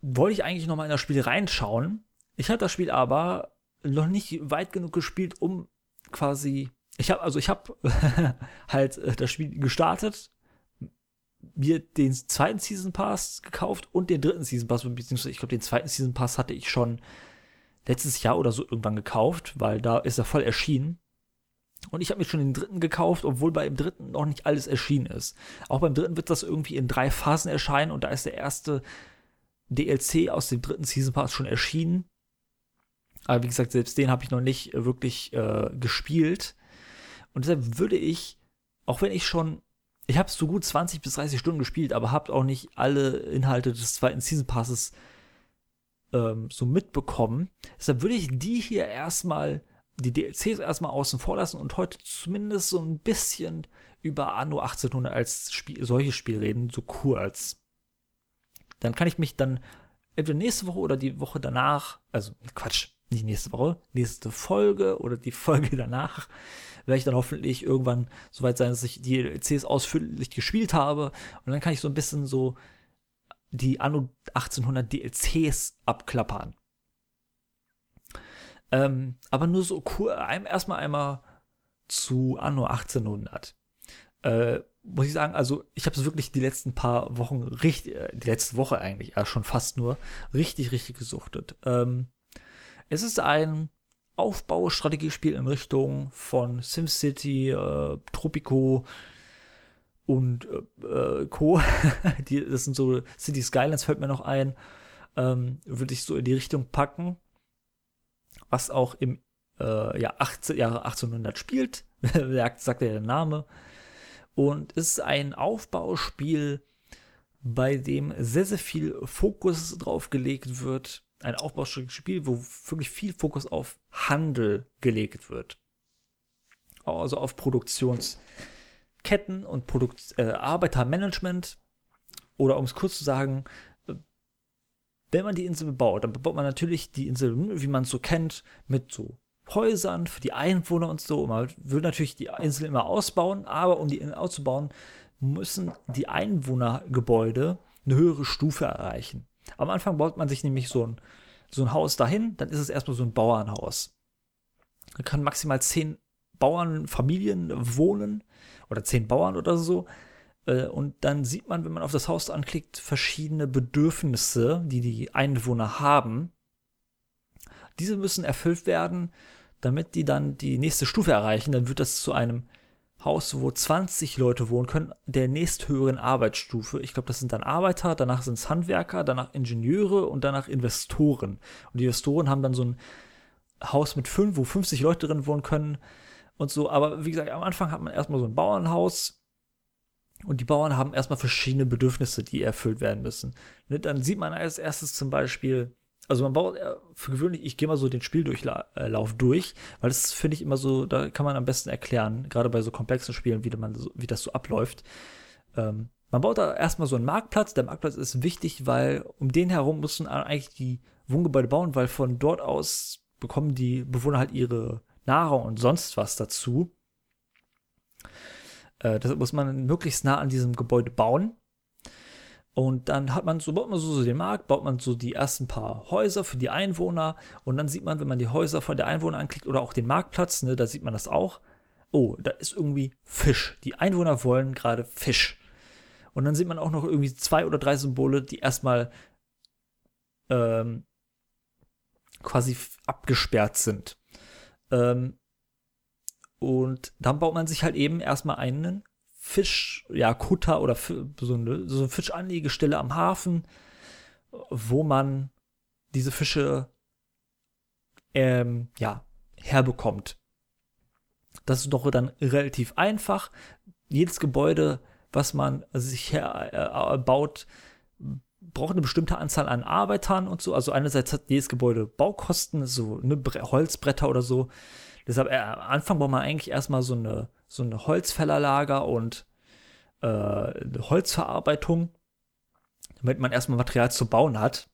wollte ich eigentlich noch mal in das Spiel reinschauen. Ich habe das Spiel aber noch nicht weit genug gespielt, um quasi ich habe also ich habe halt äh, das Spiel gestartet, mir den zweiten Season Pass gekauft und den dritten Season Pass, beziehungsweise ich glaube den zweiten Season Pass hatte ich schon letztes Jahr oder so irgendwann gekauft, weil da ist er voll erschienen. Und ich habe mir schon den dritten gekauft, obwohl bei dem dritten noch nicht alles erschienen ist. Auch beim dritten wird das irgendwie in drei Phasen erscheinen und da ist der erste DLC aus dem dritten Season Pass schon erschienen. Aber wie gesagt, selbst den habe ich noch nicht äh, wirklich äh, gespielt. Und deshalb würde ich, auch wenn ich schon, ich habe so gut 20 bis 30 Stunden gespielt, aber habe auch nicht alle Inhalte des zweiten Season Passes ähm, so mitbekommen. Deshalb würde ich die hier erstmal die DLCs erstmal außen vor lassen und heute zumindest so ein bisschen über Anno 1800 als Spiel, solches Spiel reden, so kurz. Dann kann ich mich dann entweder nächste Woche oder die Woche danach, also Quatsch, nicht nächste Woche, nächste Folge oder die Folge danach, werde ich dann hoffentlich irgendwann soweit sein, dass ich die DLCs ausführlich gespielt habe und dann kann ich so ein bisschen so die Anno 1800 DLCs abklappern. Ähm, aber nur so cool, erstmal einmal zu Anno 1800. Äh, muss ich sagen, also ich habe es wirklich die letzten paar Wochen richtig, äh, die letzte Woche eigentlich, ja schon fast nur, richtig, richtig gesuchtet. Ähm, es ist ein Aufbaustrategiespiel in Richtung von SimCity, äh, Tropico und äh, äh Co. die, das sind so City Skylines, fällt mir noch ein. Ähm, würde ich so in die Richtung packen was auch im äh, ja, 18, Jahre 1800 spielt, sagt ja der Name. Und es ist ein Aufbauspiel, bei dem sehr, sehr viel Fokus drauf gelegt wird. Ein Aufbauspiel, wo wirklich viel Fokus auf Handel gelegt wird. Also auf Produktionsketten und Produkt äh, Arbeitermanagement. Oder um es kurz zu sagen, wenn man die Insel bebaut, dann bebaut man natürlich die Insel, hm, wie man es so kennt, mit so Häusern für die Einwohner und so. Man will natürlich die Insel immer ausbauen, aber um die Insel auszubauen, müssen die Einwohnergebäude eine höhere Stufe erreichen. Am Anfang baut man sich nämlich so ein, so ein Haus dahin, dann ist es erstmal so ein Bauernhaus. Da kann maximal zehn Bauernfamilien wohnen oder zehn Bauern oder so. Äh, und dann sieht man, wenn man auf das Haus anklickt, verschiedene Bedürfnisse, die die Einwohner haben. Diese müssen erfüllt werden, damit die dann die nächste Stufe erreichen. Dann wird das zu einem Haus, wo 20 Leute wohnen können, der nächsthöheren Arbeitsstufe. Ich glaube, das sind dann Arbeiter, danach sind es Handwerker, danach Ingenieure und danach Investoren. Und die Investoren haben dann so ein Haus mit fünf, wo 50 Leute drin wohnen können und so. Aber wie gesagt, am Anfang hat man erstmal so ein Bauernhaus, und die Bauern haben erstmal verschiedene Bedürfnisse, die erfüllt werden müssen. Ne, dann sieht man als erstes zum Beispiel, also man baut äh, für gewöhnlich, ich gehe mal so den Spieldurchlauf durch, weil das finde ich immer so, da kann man am besten erklären, gerade bei so komplexen Spielen, wie, man wie das so abläuft. Ähm, man baut da erstmal so einen Marktplatz. Der Marktplatz ist wichtig, weil um den herum müssen eigentlich die Wohngebäude bauen, weil von dort aus bekommen die Bewohner halt ihre Nahrung und sonst was dazu. Äh, das muss man möglichst nah an diesem Gebäude bauen. Und dann hat man so, baut man so, so den Markt, baut man so die ersten paar Häuser für die Einwohner. Und dann sieht man, wenn man die Häuser von der Einwohner anklickt oder auch den Marktplatz, ne, da sieht man das auch. Oh, da ist irgendwie Fisch. Die Einwohner wollen gerade Fisch. Und dann sieht man auch noch irgendwie zwei oder drei Symbole, die erstmal ähm, quasi abgesperrt sind. Ähm, und dann baut man sich halt eben erstmal einen Fisch, ja, Kutter oder so eine, so eine Fischanlegestelle am Hafen, wo man diese Fische ähm, ja, herbekommt. Das ist doch dann relativ einfach. Jedes Gebäude, was man sich herbaut, äh, braucht eine bestimmte Anzahl an Arbeitern und so. Also einerseits hat jedes Gebäude Baukosten, so ne, Holzbretter oder so. Deshalb äh, am Anfang braucht man eigentlich erstmal so eine, so eine Holzfällerlager und äh, Holzverarbeitung, damit man erstmal Material zu bauen hat.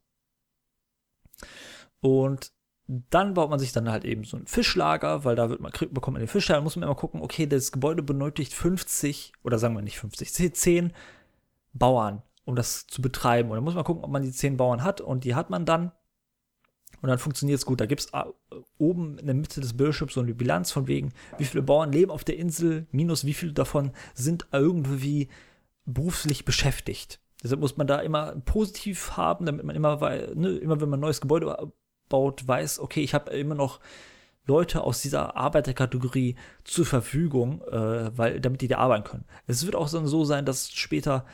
Und dann baut man sich dann halt eben so ein Fischlager, weil da wird man, kriegt, bekommt man den Fisch. Dann muss man immer gucken, okay, das Gebäude benötigt 50 oder sagen wir nicht 50, 10 Bauern, um das zu betreiben. Und dann muss man gucken, ob man die 10 Bauern hat und die hat man dann. Und dann funktioniert es gut. Da gibt es äh, oben in der Mitte des Bildschirms so eine Bilanz von wegen, wie viele Bauern leben auf der Insel, minus wie viele davon sind irgendwie beruflich beschäftigt. Deshalb muss man da immer positiv haben, damit man immer, ne, immer wenn man ein neues Gebäude baut, weiß, okay, ich habe immer noch Leute aus dieser Arbeiterkategorie zur Verfügung, äh, weil, damit die da arbeiten können. Es wird auch so sein, dass später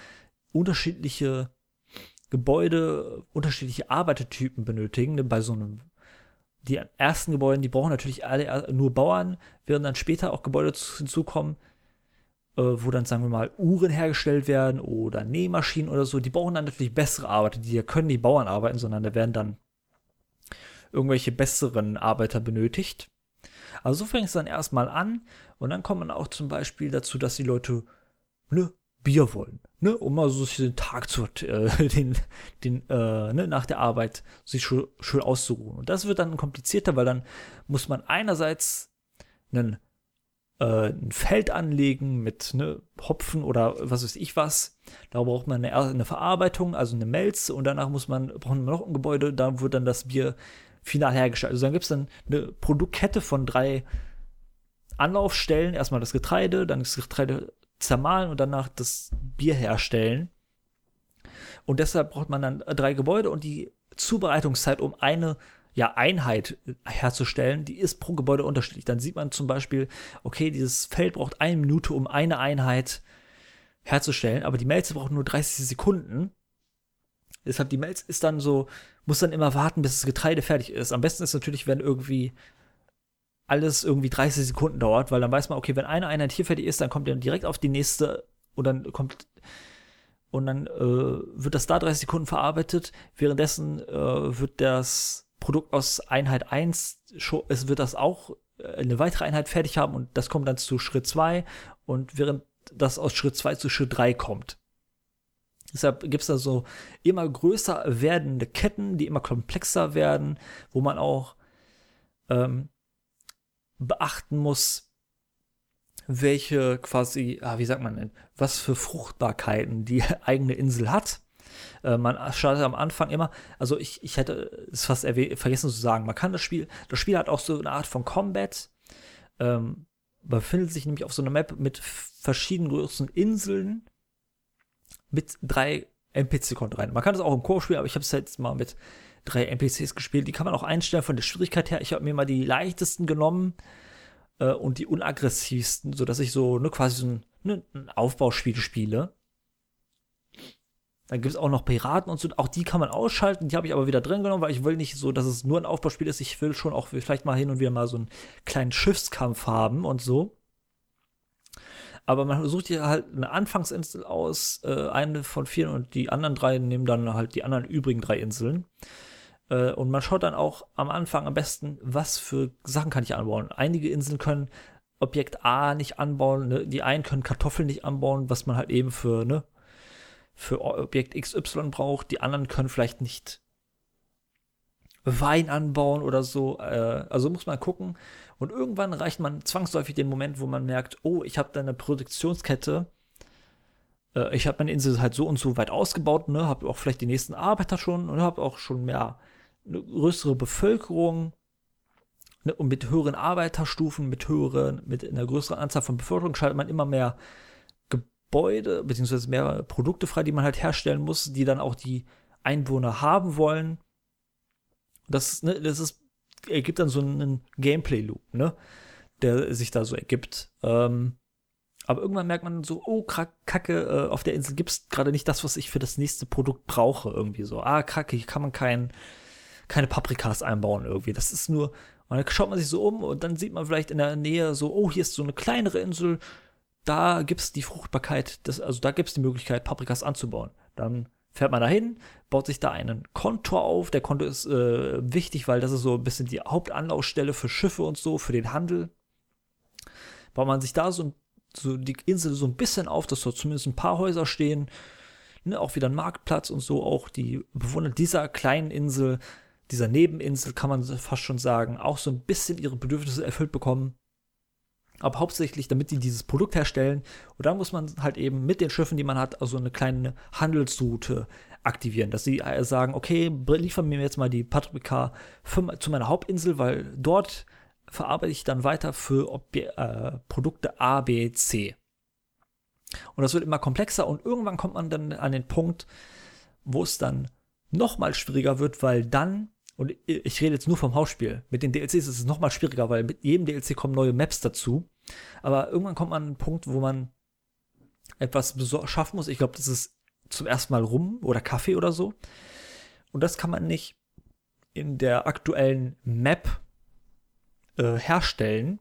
unterschiedliche Gebäude unterschiedliche Arbeitertypen benötigen. Ne? Bei so einem, die ersten Gebäude, die brauchen natürlich alle nur Bauern, während dann später auch Gebäude hinzukommen, äh, wo dann, sagen wir mal, Uhren hergestellt werden oder Nähmaschinen oder so. Die brauchen dann natürlich bessere Arbeiter, die können nicht Bauern arbeiten, sondern da werden dann irgendwelche besseren Arbeiter benötigt. Also so fängt es dann erstmal an und dann kommt man auch zum Beispiel dazu, dass die Leute ne, Bier wollen, ne, um mal so den Tag zu, äh, den, den, äh, ne, nach der Arbeit sich schön, schön auszuruhen. Und das wird dann komplizierter, weil dann muss man einerseits einen äh, ein Feld anlegen mit ne, Hopfen oder was weiß ich was. Da braucht man eine, eine Verarbeitung, also eine Melze und danach muss man, braucht man noch ein Gebäude, da wird dann das Bier final hergestellt. Also dann gibt es dann eine Produktkette von drei Anlaufstellen. Erstmal das Getreide, dann das Getreide zermahlen und danach das Bier herstellen. Und deshalb braucht man dann drei Gebäude und die Zubereitungszeit, um eine ja, Einheit herzustellen, die ist pro Gebäude unterschiedlich. Dann sieht man zum Beispiel, okay, dieses Feld braucht eine Minute, um eine Einheit herzustellen, aber die Melze braucht nur 30 Sekunden. Deshalb die Melz ist dann so, muss dann immer warten, bis das Getreide fertig ist. Am besten ist natürlich, wenn irgendwie alles irgendwie 30 Sekunden dauert, weil dann weiß man, okay, wenn eine Einheit hier fertig ist, dann kommt er direkt auf die nächste und dann kommt und dann äh, wird das da 30 Sekunden verarbeitet. Währenddessen äh, wird das Produkt aus Einheit 1, es wird das auch äh, eine weitere Einheit fertig haben und das kommt dann zu Schritt 2 und während das aus Schritt 2 zu Schritt 3 kommt. Deshalb gibt es da so immer größer werdende Ketten, die immer komplexer werden, wo man auch ähm, beachten muss, welche quasi, ah, wie sagt man denn, was für Fruchtbarkeiten die eigene Insel hat. Äh, man startet am Anfang immer, also ich, ich hätte es fast vergessen zu sagen, man kann das Spiel, das Spiel hat auch so eine Art von Combat. Ähm, befindet sich nämlich auf so einer Map mit verschiedenen größeren Inseln mit drei NPC-Konten rein. Man kann das auch im Koop spielen, aber ich habe es jetzt mal mit drei NPCs gespielt. Die kann man auch einstellen von der Schwierigkeit her. Ich habe mir mal die leichtesten genommen äh, und die unaggressivsten, sodass ich so ne, quasi so ein, ne, ein Aufbauspiel spiele. Dann gibt es auch noch Piraten und so. Auch die kann man ausschalten. Die habe ich aber wieder drin genommen, weil ich will nicht so, dass es nur ein Aufbauspiel ist. Ich will schon auch vielleicht mal hin und wieder mal so einen kleinen Schiffskampf haben und so. Aber man sucht hier halt eine Anfangsinsel aus, äh, eine von vier und die anderen drei nehmen dann halt die anderen übrigen drei Inseln. Äh, und man schaut dann auch am Anfang am besten, was für Sachen kann ich anbauen. Einige Inseln können Objekt A nicht anbauen, ne? die einen können Kartoffeln nicht anbauen, was man halt eben für, ne, für Objekt XY braucht. Die anderen können vielleicht nicht Wein anbauen oder so. Äh, also muss man gucken. Und irgendwann reicht man zwangsläufig den Moment, wo man merkt, oh, ich habe da eine Produktionskette. Äh, ich habe meine Insel halt so und so weit ausgebaut, ne, habe auch vielleicht die nächsten Arbeiter schon und habe auch schon mehr eine größere Bevölkerung ne, und mit höheren Arbeiterstufen, mit höheren, mit einer größeren Anzahl von Bevölkerung schaltet man immer mehr Gebäude beziehungsweise mehr Produkte frei, die man halt herstellen muss, die dann auch die Einwohner haben wollen. Das, ne, das ist, ergibt dann so einen Gameplay-Loop, ne? Der sich da so ergibt. Ähm, aber irgendwann merkt man so, oh, Kacke, äh, auf der Insel gibt es gerade nicht das, was ich für das nächste Produkt brauche, irgendwie so. Ah, Kacke, hier kann man kein, keine Paprikas einbauen irgendwie. Das ist nur, und dann schaut man sich so um und dann sieht man vielleicht in der Nähe so, oh, hier ist so eine kleinere Insel, da gibt es die Fruchtbarkeit, das, also da gibt es die Möglichkeit, Paprikas anzubauen. Dann fährt man dahin, baut sich da einen Kontor auf. Der Kontor ist äh, wichtig, weil das ist so ein bisschen die Hauptanlaufstelle für Schiffe und so, für den Handel. Baut man sich da so, so die Insel so ein bisschen auf, dass dort zumindest ein paar Häuser stehen. Ne, auch wieder ein Marktplatz und so. Auch die Bewohner dieser kleinen Insel, dieser Nebeninsel, kann man fast schon sagen, auch so ein bisschen ihre Bedürfnisse erfüllt bekommen aber hauptsächlich, damit die dieses Produkt herstellen. Und dann muss man halt eben mit den Schiffen, die man hat, also eine kleine Handelsroute aktivieren, dass sie äh, sagen, okay, liefern mir jetzt mal die Paprika zu meiner Hauptinsel, weil dort verarbeite ich dann weiter für Ob äh, Produkte A, B, C. Und das wird immer komplexer und irgendwann kommt man dann an den Punkt, wo es dann noch mal schwieriger wird, weil dann und ich rede jetzt nur vom Hausspiel. Mit den DLCs ist es noch mal schwieriger, weil mit jedem DLC kommen neue Maps dazu. Aber irgendwann kommt man an einen Punkt, wo man etwas schaffen muss. Ich glaube, das ist zum ersten Mal Rum oder Kaffee oder so. Und das kann man nicht in der aktuellen Map äh, herstellen.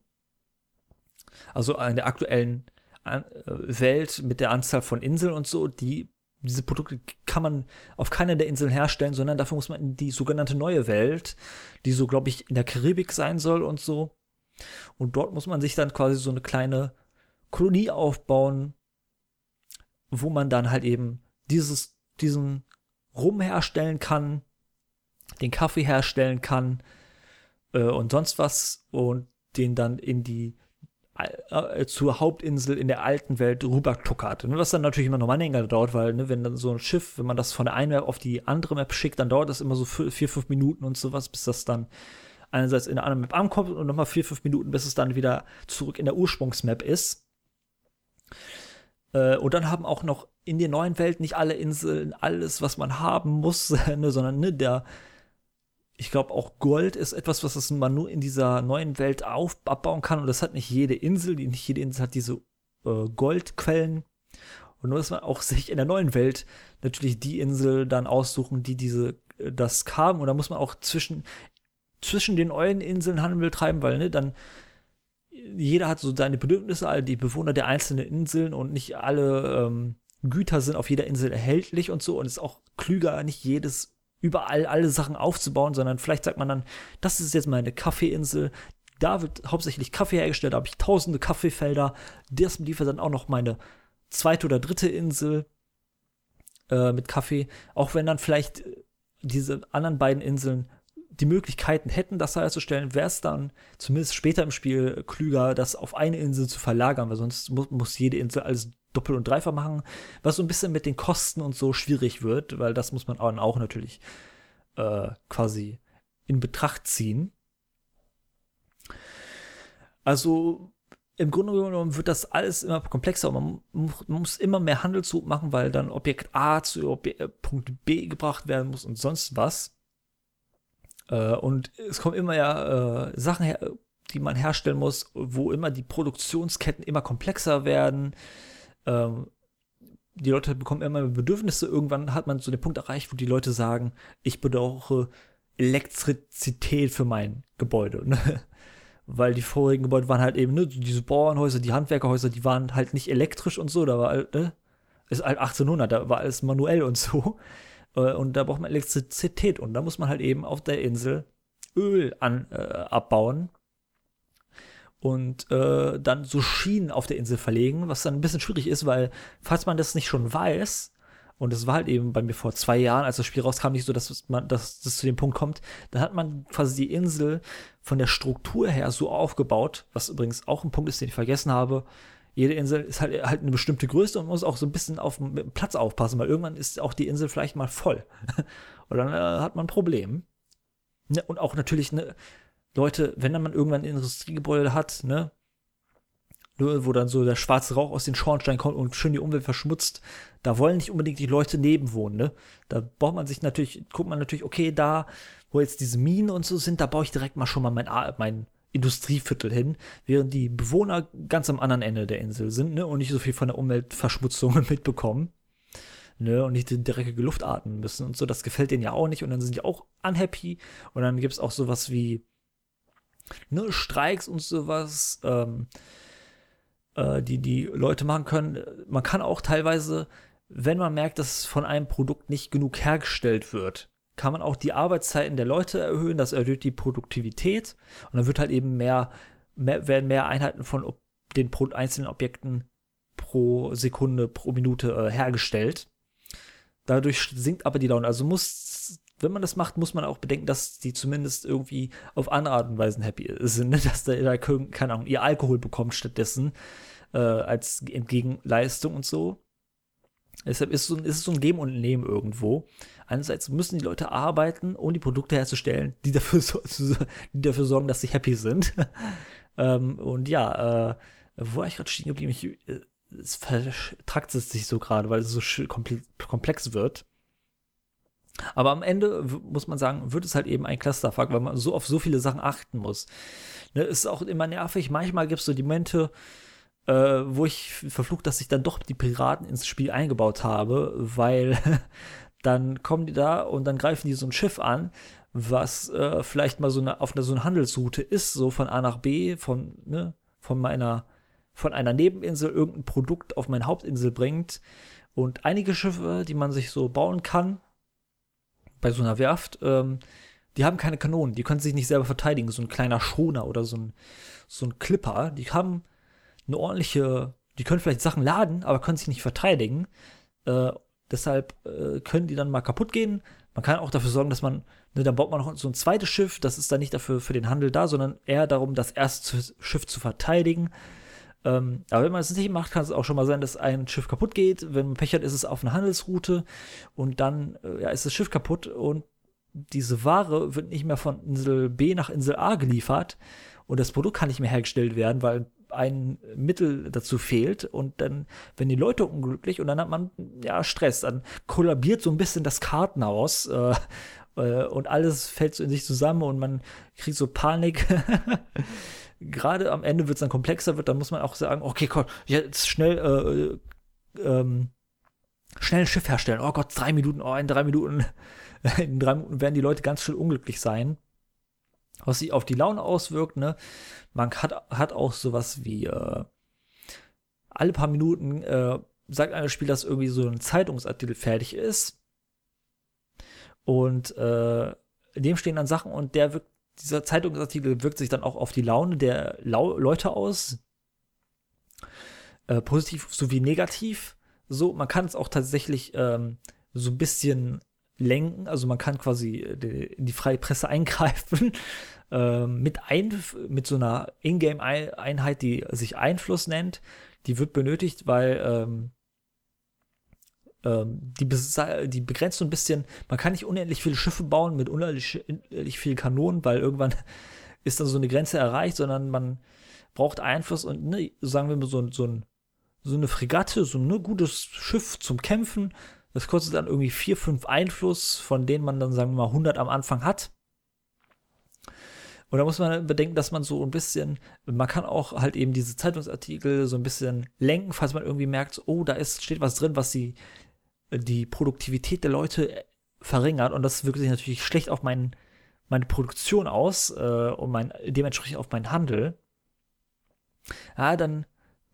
Also in der aktuellen äh, Welt mit der Anzahl von Inseln und so, die diese Produkte kann man auf keiner der Inseln herstellen, sondern dafür muss man in die sogenannte neue Welt, die so, glaube ich, in der Karibik sein soll und so. Und dort muss man sich dann quasi so eine kleine Kolonie aufbauen, wo man dann halt eben dieses, diesen Rum herstellen kann, den Kaffee herstellen kann äh, und sonst was und den dann in die äh, zur Hauptinsel in der alten Welt rübertuckert. Ne, was dann natürlich immer noch mal länger dauert, weil, ne, wenn dann so ein Schiff, wenn man das von der einen Map auf die andere Map schickt, dann dauert das immer so vier, fünf Minuten und sowas, bis das dann einerseits in der anderen Map ankommt und nochmal vier, fünf Minuten, bis es dann wieder zurück in der Ursprungsmap ist. Äh, und dann haben auch noch in der neuen Welt nicht alle Inseln alles, was man haben muss, ne, sondern ne, der ich glaube auch Gold ist etwas, was man nur in dieser neuen Welt auf, abbauen kann. Und das hat nicht jede Insel. Nicht jede Insel hat diese äh, Goldquellen. Und nur, dass man auch sich in der neuen Welt natürlich die Insel dann aussuchen, die diese, äh, das kam. Und da muss man auch zwischen, zwischen den neuen Inseln Handel treiben, weil, ne, dann, jeder hat so seine Bedürfnisse, all die Bewohner der einzelnen Inseln und nicht alle ähm, Güter sind auf jeder Insel erhältlich und so. Und es ist auch klüger, nicht jedes überall alle Sachen aufzubauen, sondern vielleicht sagt man dann, das ist jetzt meine Kaffeeinsel, da wird hauptsächlich Kaffee hergestellt, da habe ich tausende Kaffeefelder, das liefert dann auch noch meine zweite oder dritte Insel äh, mit Kaffee, auch wenn dann vielleicht diese anderen beiden Inseln die Möglichkeiten hätten, das herzustellen, wäre es dann zumindest später im Spiel klüger, das auf eine Insel zu verlagern, weil sonst mu muss jede Insel alles doppelt und dreifach machen, was so ein bisschen mit den Kosten und so schwierig wird, weil das muss man auch natürlich äh, quasi in Betracht ziehen. Also im Grunde genommen wird das alles immer komplexer und man, muss immer mehr Handelszug machen, weil dann Objekt A zu Objekt, äh, Punkt B gebracht werden muss und sonst was. Äh, und es kommen immer ja äh, Sachen her, die man herstellen muss, wo immer die Produktionsketten immer komplexer werden ähm, die Leute bekommen immer mehr Bedürfnisse. Irgendwann hat man so den Punkt erreicht, wo die Leute sagen, ich brauche Elektrizität für mein Gebäude. Ne? Weil die vorigen Gebäude waren halt eben, ne, diese Bauernhäuser, die Handwerkerhäuser, die waren halt nicht elektrisch und so. Da war halt, ne, ist halt 1800, da war alles manuell und so. Äh, und da braucht man Elektrizität. Und da muss man halt eben auf der Insel Öl an, äh, abbauen und äh, dann so Schienen auf der Insel verlegen, was dann ein bisschen schwierig ist, weil falls man das nicht schon weiß, und es war halt eben bei mir vor zwei Jahren, als das Spiel rauskam, nicht so, dass man, dass das zu dem Punkt kommt, dann hat man quasi die Insel von der Struktur her so aufgebaut, was übrigens auch ein Punkt ist, den ich vergessen habe. Jede Insel ist halt, halt eine bestimmte Größe und muss auch so ein bisschen auf den Platz aufpassen, weil irgendwann ist auch die Insel vielleicht mal voll. und dann äh, hat man ein Problem. Ja, und auch natürlich eine Leute, wenn dann man irgendwann ein Industriegebäude hat, ne, wo dann so der schwarze Rauch aus den Schornsteinen kommt und schön die Umwelt verschmutzt, da wollen nicht unbedingt die Leute neben wohnen, ne? Da braucht man sich natürlich, guckt man natürlich, okay, da, wo jetzt diese Minen und so sind, da baue ich direkt mal schon mal mein, mein Industrieviertel hin, während die Bewohner ganz am anderen Ende der Insel sind, ne? Und nicht so viel von der Umweltverschmutzung mitbekommen. ne, und nicht die dreckige Luft atmen müssen und so. Das gefällt denen ja auch nicht und dann sind die auch unhappy. Und dann gibt es auch sowas wie ne, Streiks und sowas, ähm, äh, die die Leute machen können. Man kann auch teilweise, wenn man merkt, dass von einem Produkt nicht genug hergestellt wird, kann man auch die Arbeitszeiten der Leute erhöhen. Das erhöht die Produktivität und dann wird halt eben mehr, mehr werden mehr Einheiten von den einzelnen Objekten pro Sekunde, pro Minute äh, hergestellt. Dadurch sinkt aber die Laune. Also muss, wenn man das macht, muss man auch bedenken, dass die zumindest irgendwie auf andere Art und Weise happy sind, dass da, da keine Ahnung, ihr Alkohol bekommt stattdessen äh, als Entgegenleistung und so. Deshalb ist, so, ist es so ein Geben und Nehmen irgendwo. Einerseits müssen die Leute arbeiten, um die Produkte herzustellen, die dafür, so, die dafür sorgen, dass sie happy sind. ähm, und ja, äh, wo ich gerade stehen geblieben? Ich, äh, es vertragt es sich so gerade, weil es so komplex wird. Aber am Ende muss man sagen, wird es halt eben ein Clusterfuck, weil man so auf so viele Sachen achten muss. Ne, ist auch immer nervig. Manchmal gibt es so die Momente, äh, wo ich verflucht, dass ich dann doch die Piraten ins Spiel eingebaut habe, weil dann kommen die da und dann greifen die so ein Schiff an, was äh, vielleicht mal so eine, auf einer so eine Handelsroute ist, so von A nach B, von, ne, von meiner von einer Nebeninsel irgendein Produkt auf meine Hauptinsel bringt. Und einige Schiffe, die man sich so bauen kann, bei so einer Werft, ähm, die haben keine Kanonen, die können sich nicht selber verteidigen. So ein kleiner Schoner oder so ein, so ein Clipper, die haben eine ordentliche, die können vielleicht Sachen laden, aber können sich nicht verteidigen. Äh, deshalb äh, können die dann mal kaputt gehen. Man kann auch dafür sorgen, dass man, ne, dann baut man noch so ein zweites Schiff, das ist dann nicht dafür für den Handel da, sondern eher darum, das erste Schiff zu verteidigen. Ähm, aber wenn man es nicht macht, kann es auch schon mal sein, dass ein Schiff kaputt geht. Wenn man Pech hat, ist es auf einer Handelsroute und dann äh, ja, ist das Schiff kaputt und diese Ware wird nicht mehr von Insel B nach Insel A geliefert und das Produkt kann nicht mehr hergestellt werden, weil ein Mittel dazu fehlt und dann werden die Leute unglücklich und dann hat man ja Stress. Dann kollabiert so ein bisschen das Kartenhaus äh, äh, und alles fällt so in sich zusammen und man kriegt so Panik. gerade am Ende wird es dann komplexer wird, dann muss man auch sagen, okay, Gott, jetzt schnell, äh, ähm, schnell ein Schiff herstellen. Oh Gott, drei Minuten, oh, in drei Minuten, in drei Minuten werden die Leute ganz schön unglücklich sein. Was sich auf die Laune auswirkt, ne? Man hat, hat auch sowas wie, äh, alle paar Minuten äh, sagt ein Spiel, dass irgendwie so ein Zeitungsartikel fertig ist. Und äh, in dem stehen dann Sachen und der wirkt dieser Zeitungsartikel wirkt sich dann auch auf die Laune der Lau Leute aus. Äh, positiv sowie negativ. So, man kann es auch tatsächlich ähm, so ein bisschen lenken. Also man kann quasi äh, in die freie Presse eingreifen ähm, mit, ein, mit so einer Ingame-Einheit, die sich Einfluss nennt. Die wird benötigt, weil ähm, ähm, die, die begrenzt so ein bisschen, man kann nicht unendlich viele Schiffe bauen mit unendlich, unendlich vielen Kanonen, weil irgendwann ist dann so eine Grenze erreicht, sondern man braucht Einfluss und ne, sagen wir mal so, so, ein, so eine Fregatte, so ein ne, gutes Schiff zum Kämpfen, das kostet dann irgendwie vier, fünf Einfluss, von denen man dann, sagen wir mal, 100 am Anfang hat. Und da muss man bedenken, dass man so ein bisschen, man kann auch halt eben diese Zeitungsartikel so ein bisschen lenken, falls man irgendwie merkt, oh, da ist, steht was drin, was die die Produktivität der Leute verringert und das wirkt sich natürlich schlecht auf mein, meine Produktion aus äh, und mein, dementsprechend auf meinen Handel. Ja, dann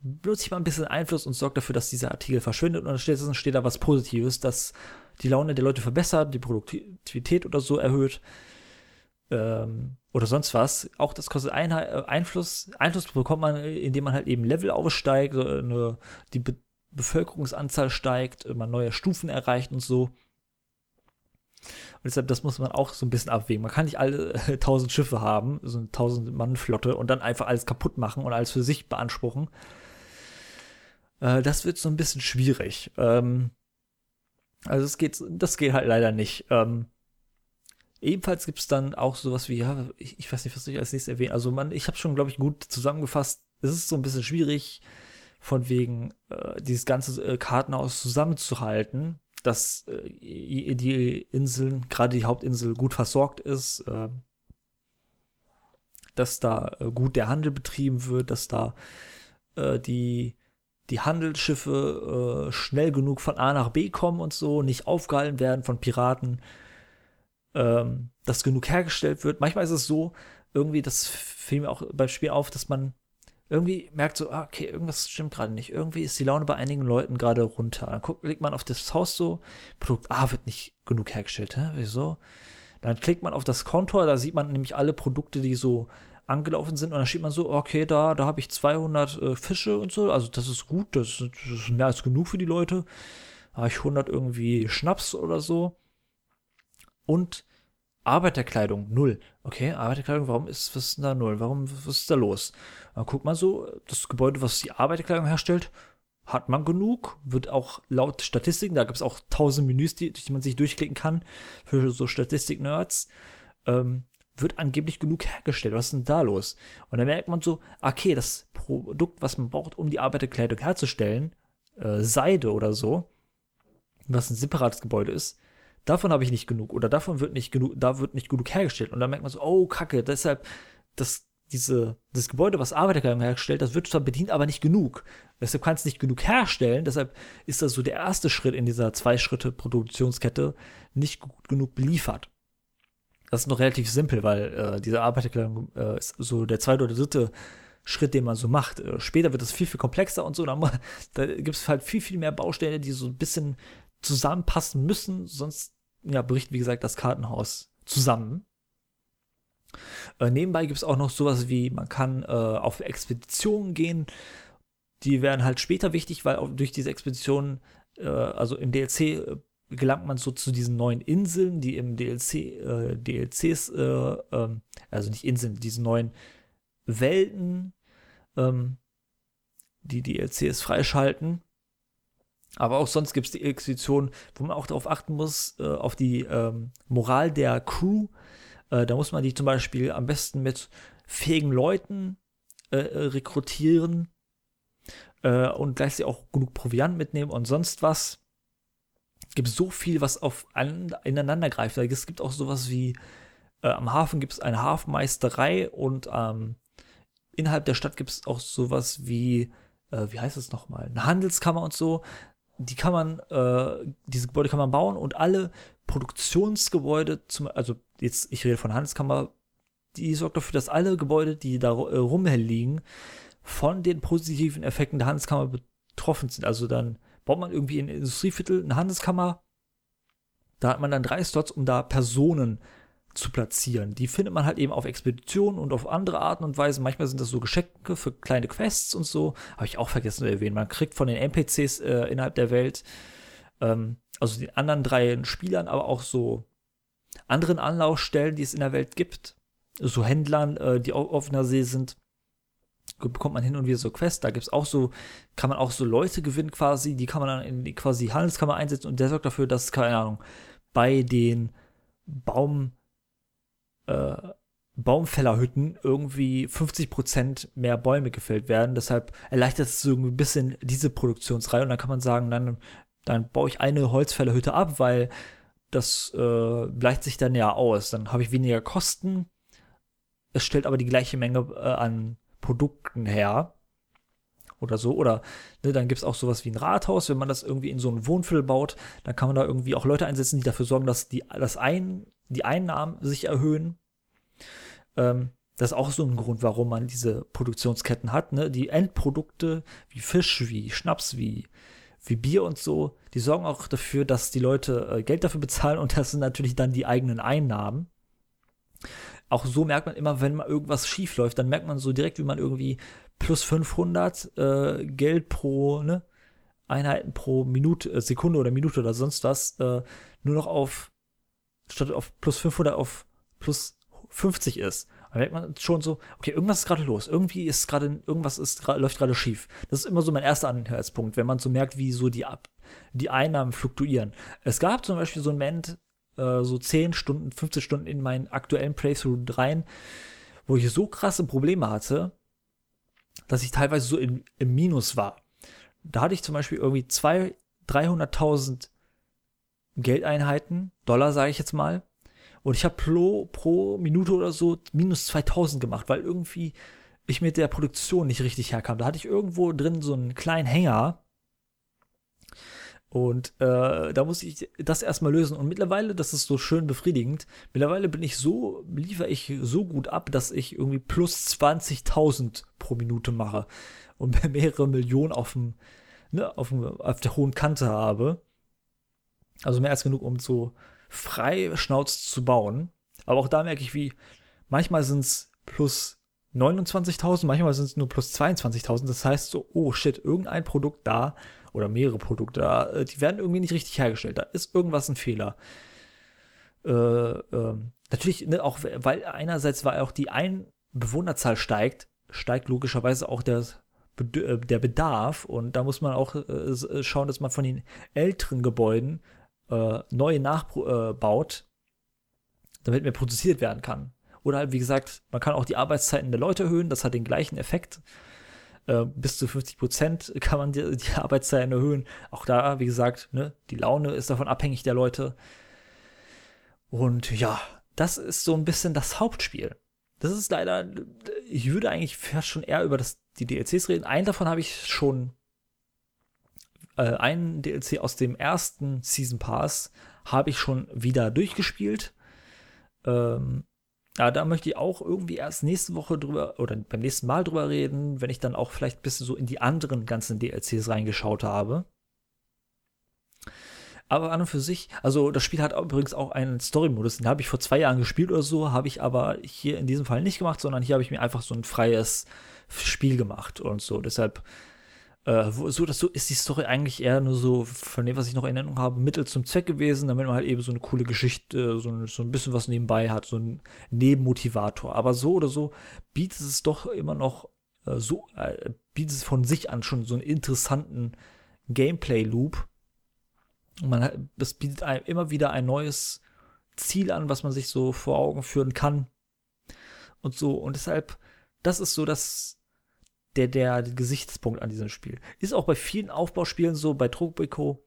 benutze ich mal ein bisschen Einfluss und sorge dafür, dass dieser Artikel verschwindet und dann steht, da was Positives, dass die Laune der Leute verbessert, die Produktivität oder so erhöht ähm, oder sonst was. Auch das kostet Einheit, äh, Einfluss. Einfluss bekommt man, indem man halt eben Level aufsteigt, so eine, die Be Bevölkerungsanzahl steigt, man neue Stufen erreicht und so. Und deshalb, das muss man auch so ein bisschen abwägen. Man kann nicht alle äh, tausend Schiffe haben, so eine tausend Mann Flotte und dann einfach alles kaputt machen und alles für sich beanspruchen. Äh, das wird so ein bisschen schwierig. Ähm, also es geht, das geht halt leider nicht. Ähm, ebenfalls gibt es dann auch sowas wie, ja, ich, ich, weiß nicht, was ich als nächstes erwähne. Also man, ich habe schon, glaube ich, gut zusammengefasst. Es ist so ein bisschen schwierig, von wegen äh, dieses ganze äh, Kartenhaus zusammenzuhalten, dass äh, die Inseln, gerade die Hauptinsel, gut versorgt ist, äh, dass da äh, gut der Handel betrieben wird, dass da äh, die die Handelsschiffe äh, schnell genug von A nach B kommen und so, nicht aufgehalten werden von Piraten, ähm, dass genug hergestellt wird. Manchmal ist es so, irgendwie, das fiel mir auch beim Spiel auf, dass man irgendwie merkt so, ah, okay, irgendwas stimmt gerade nicht. Irgendwie ist die Laune bei einigen Leuten gerade runter. Dann guckt, legt man auf das Haus so, Produkt A wird nicht genug hergestellt. Hä? Wieso? Dann klickt man auf das Kontor, da sieht man nämlich alle Produkte, die so angelaufen sind und dann steht man so, okay, da, da habe ich 200 äh, Fische und so, also das ist gut, das, das, ist mehr als genug für die Leute. Da habe ich 100 irgendwie Schnaps oder so. Und Arbeiterkleidung, null. Okay, Arbeiterkleidung, warum ist, was ist denn da null? Warum, was ist da los? Dann guckt man so, das Gebäude, was die Arbeiterkleidung herstellt, hat man genug, wird auch laut Statistiken, da gibt es auch tausend Menüs, die, die man sich durchklicken kann, für so Statistik-Nerds, ähm, wird angeblich genug hergestellt. Was ist denn da los? Und dann merkt man so, okay, das Produkt, was man braucht, um die Arbeiterkleidung herzustellen, äh, Seide oder so, was ein separates Gebäude ist, davon habe ich nicht genug oder davon wird nicht genug, da wird nicht genug hergestellt. Und dann merkt man so, oh, Kacke, deshalb, das, diese, das Gebäude, was Arbeiterkleidung herstellt, das wird zwar bedient, aber nicht genug. Deshalb kann es nicht genug herstellen. Deshalb ist das so der erste Schritt in dieser Zwei-Schritte-Produktionskette nicht gut genug beliefert. Das ist noch relativ simpel, weil äh, diese Arbeiterkleidung äh, ist so der zweite oder dritte Schritt, den man so macht. Äh, später wird es viel, viel komplexer und so. Da, da gibt es halt viel, viel mehr Bausteine, die so ein bisschen zusammenpassen müssen, sonst ja, bricht, wie gesagt, das Kartenhaus zusammen. Äh, nebenbei gibt es auch noch sowas wie, man kann äh, auf Expeditionen gehen. Die werden halt später wichtig, weil durch diese Expeditionen, äh, also im DLC äh, gelangt man so zu diesen neuen Inseln, die im DLC, äh, DLCs, äh, ähm, also nicht Inseln, diese neuen Welten, ähm, die DLCs freischalten. Aber auch sonst gibt es die Expeditionen, wo man auch darauf achten muss, auf die ähm, Moral der Crew. Äh, da muss man die zum Beispiel am besten mit fähigen Leuten äh, äh rekrutieren äh, und gleichzeitig auch genug Proviant mitnehmen und sonst was. Es gibt so viel, was auf an, ineinander greift. Es gibt auch sowas wie, äh, am Hafen gibt es eine Hafenmeisterei und ähm, innerhalb der Stadt gibt es auch sowas wie, wie heißt es nochmal, eine Handelskammer und so die kann man, äh, diese Gebäude kann man bauen und alle Produktionsgebäude, zum, also jetzt, ich rede von Handelskammer, die sorgt dafür, dass alle Gebäude, die da äh, rumliegen, von den positiven Effekten der Handelskammer betroffen sind. Also dann baut man irgendwie in Industrieviertel eine Handelskammer, da hat man dann drei Slots, um da Personen zu platzieren. Die findet man halt eben auf Expeditionen und auf andere Arten und Weisen. Manchmal sind das so Geschenke für kleine Quests und so. Habe ich auch vergessen zu erwähnen. Man kriegt von den NPCs äh, innerhalb der Welt, ähm, also den anderen drei Spielern, aber auch so anderen Anlaufstellen, die es in der Welt gibt. So Händlern, äh, die auf offener See sind, bekommt man hin und wieder so Quests. Da gibt es auch so, kann man auch so Leute gewinnen quasi, die kann man dann in die quasi Handelskammer einsetzen und der sorgt dafür, dass, keine Ahnung, bei den Baum äh, Baumfällerhütten irgendwie 50% mehr Bäume gefällt werden. Deshalb erleichtert es so ein bisschen diese Produktionsreihe. Und dann kann man sagen, dann, dann baue ich eine Holzfällerhütte ab, weil das äh, gleicht sich dann ja aus. Dann habe ich weniger Kosten. Es stellt aber die gleiche Menge äh, an Produkten her. Oder so. Oder ne, dann gibt es auch sowas wie ein Rathaus. Wenn man das irgendwie in so ein Wohnviertel baut, dann kann man da irgendwie auch Leute einsetzen, die dafür sorgen, dass die, das ein, die Einnahmen sich erhöhen. Ähm, das ist auch so ein Grund, warum man diese Produktionsketten hat. Ne? Die Endprodukte wie Fisch, wie Schnaps, wie, wie Bier und so, die sorgen auch dafür, dass die Leute äh, Geld dafür bezahlen und das sind natürlich dann die eigenen Einnahmen. Auch so merkt man immer, wenn mal irgendwas schief läuft, dann merkt man so direkt, wie man irgendwie plus 500 äh, Geld pro ne, Einheiten pro Minute, äh, Sekunde oder Minute oder sonst was äh, nur noch auf statt auf plus 500 auf plus 50 ist. Dann merkt man schon so, okay, irgendwas ist gerade los. Irgendwie ist gerade, irgendwas ist, läuft gerade schief. Das ist immer so mein erster Anhaltspunkt, wenn man so merkt, wie so die, Ab die Einnahmen fluktuieren. Es gab zum Beispiel so einen Moment, äh, so 10 Stunden, 15 Stunden in meinen aktuellen Playthrough rein, wo ich so krasse Probleme hatte, dass ich teilweise so in, im Minus war. Da hatte ich zum Beispiel irgendwie 200.000, 300.000 Geldeinheiten, Dollar sage ich jetzt mal, und ich habe pro, pro Minute oder so minus 2000 gemacht, weil irgendwie ich mit der Produktion nicht richtig herkam. Da hatte ich irgendwo drin so einen kleinen Hänger. Und äh, da muss ich das erstmal lösen. Und mittlerweile, das ist so schön befriedigend, mittlerweile bin ich so, liefere ich so gut ab, dass ich irgendwie plus 20.000 pro Minute mache und mehrere Millionen auf, dem, ne, auf, dem, auf der hohen Kante habe. Also mehr als genug, um so frei Schnauz zu bauen. Aber auch da merke ich, wie manchmal sind es plus 29.000, manchmal sind es nur plus 22.000. Das heißt so, oh shit, irgendein Produkt da oder mehrere Produkte da, äh, die werden irgendwie nicht richtig hergestellt. Da ist irgendwas ein Fehler. Äh, äh, natürlich, ne, auch weil einerseits, weil auch die Einbewohnerzahl steigt, steigt logischerweise auch der, äh, der Bedarf und da muss man auch äh, schauen, dass man von den älteren Gebäuden äh, neue nachbaut, damit mehr produziert werden kann. Oder halt, wie gesagt, man kann auch die Arbeitszeiten der Leute erhöhen, das hat den gleichen Effekt. Äh, bis zu 50 Prozent kann man die, die, Arbeitszeiten erhöhen. Auch da, wie gesagt, ne, die Laune ist davon abhängig der Leute. Und ja, das ist so ein bisschen das Hauptspiel. Das ist leider, ich würde eigentlich fast schon eher über das, die DLCs reden. Einen davon habe ich schon, äh, einen DLC aus dem ersten Season Pass habe ich schon wieder durchgespielt. Ähm, ja, da möchte ich auch irgendwie erst nächste Woche drüber oder beim nächsten Mal drüber reden, wenn ich dann auch vielleicht ein bisschen so in die anderen ganzen DLCs reingeschaut habe. Aber an und für sich, also das Spiel hat übrigens auch einen Story-Modus, den habe ich vor zwei Jahren gespielt oder so, habe ich aber hier in diesem Fall nicht gemacht, sondern hier habe ich mir einfach so ein freies Spiel gemacht und so. Deshalb äh, so, dass so ist die Story eigentlich eher nur so, von dem, was ich noch in Erinnerung habe, Mittel zum Zweck gewesen, damit man halt eben so eine coole Geschichte, so ein, so ein bisschen was nebenbei hat, so ein Nebenmotivator. Aber so oder so bietet es doch immer noch äh, so, äh, bietet es von sich an schon so einen interessanten Gameplay-Loop. Man hat, das bietet einem immer wieder ein neues Ziel an, was man sich so vor Augen führen kann. Und so, und deshalb, das ist so das, der, der Gesichtspunkt an diesem Spiel. Ist auch bei vielen Aufbauspielen so, bei Tropico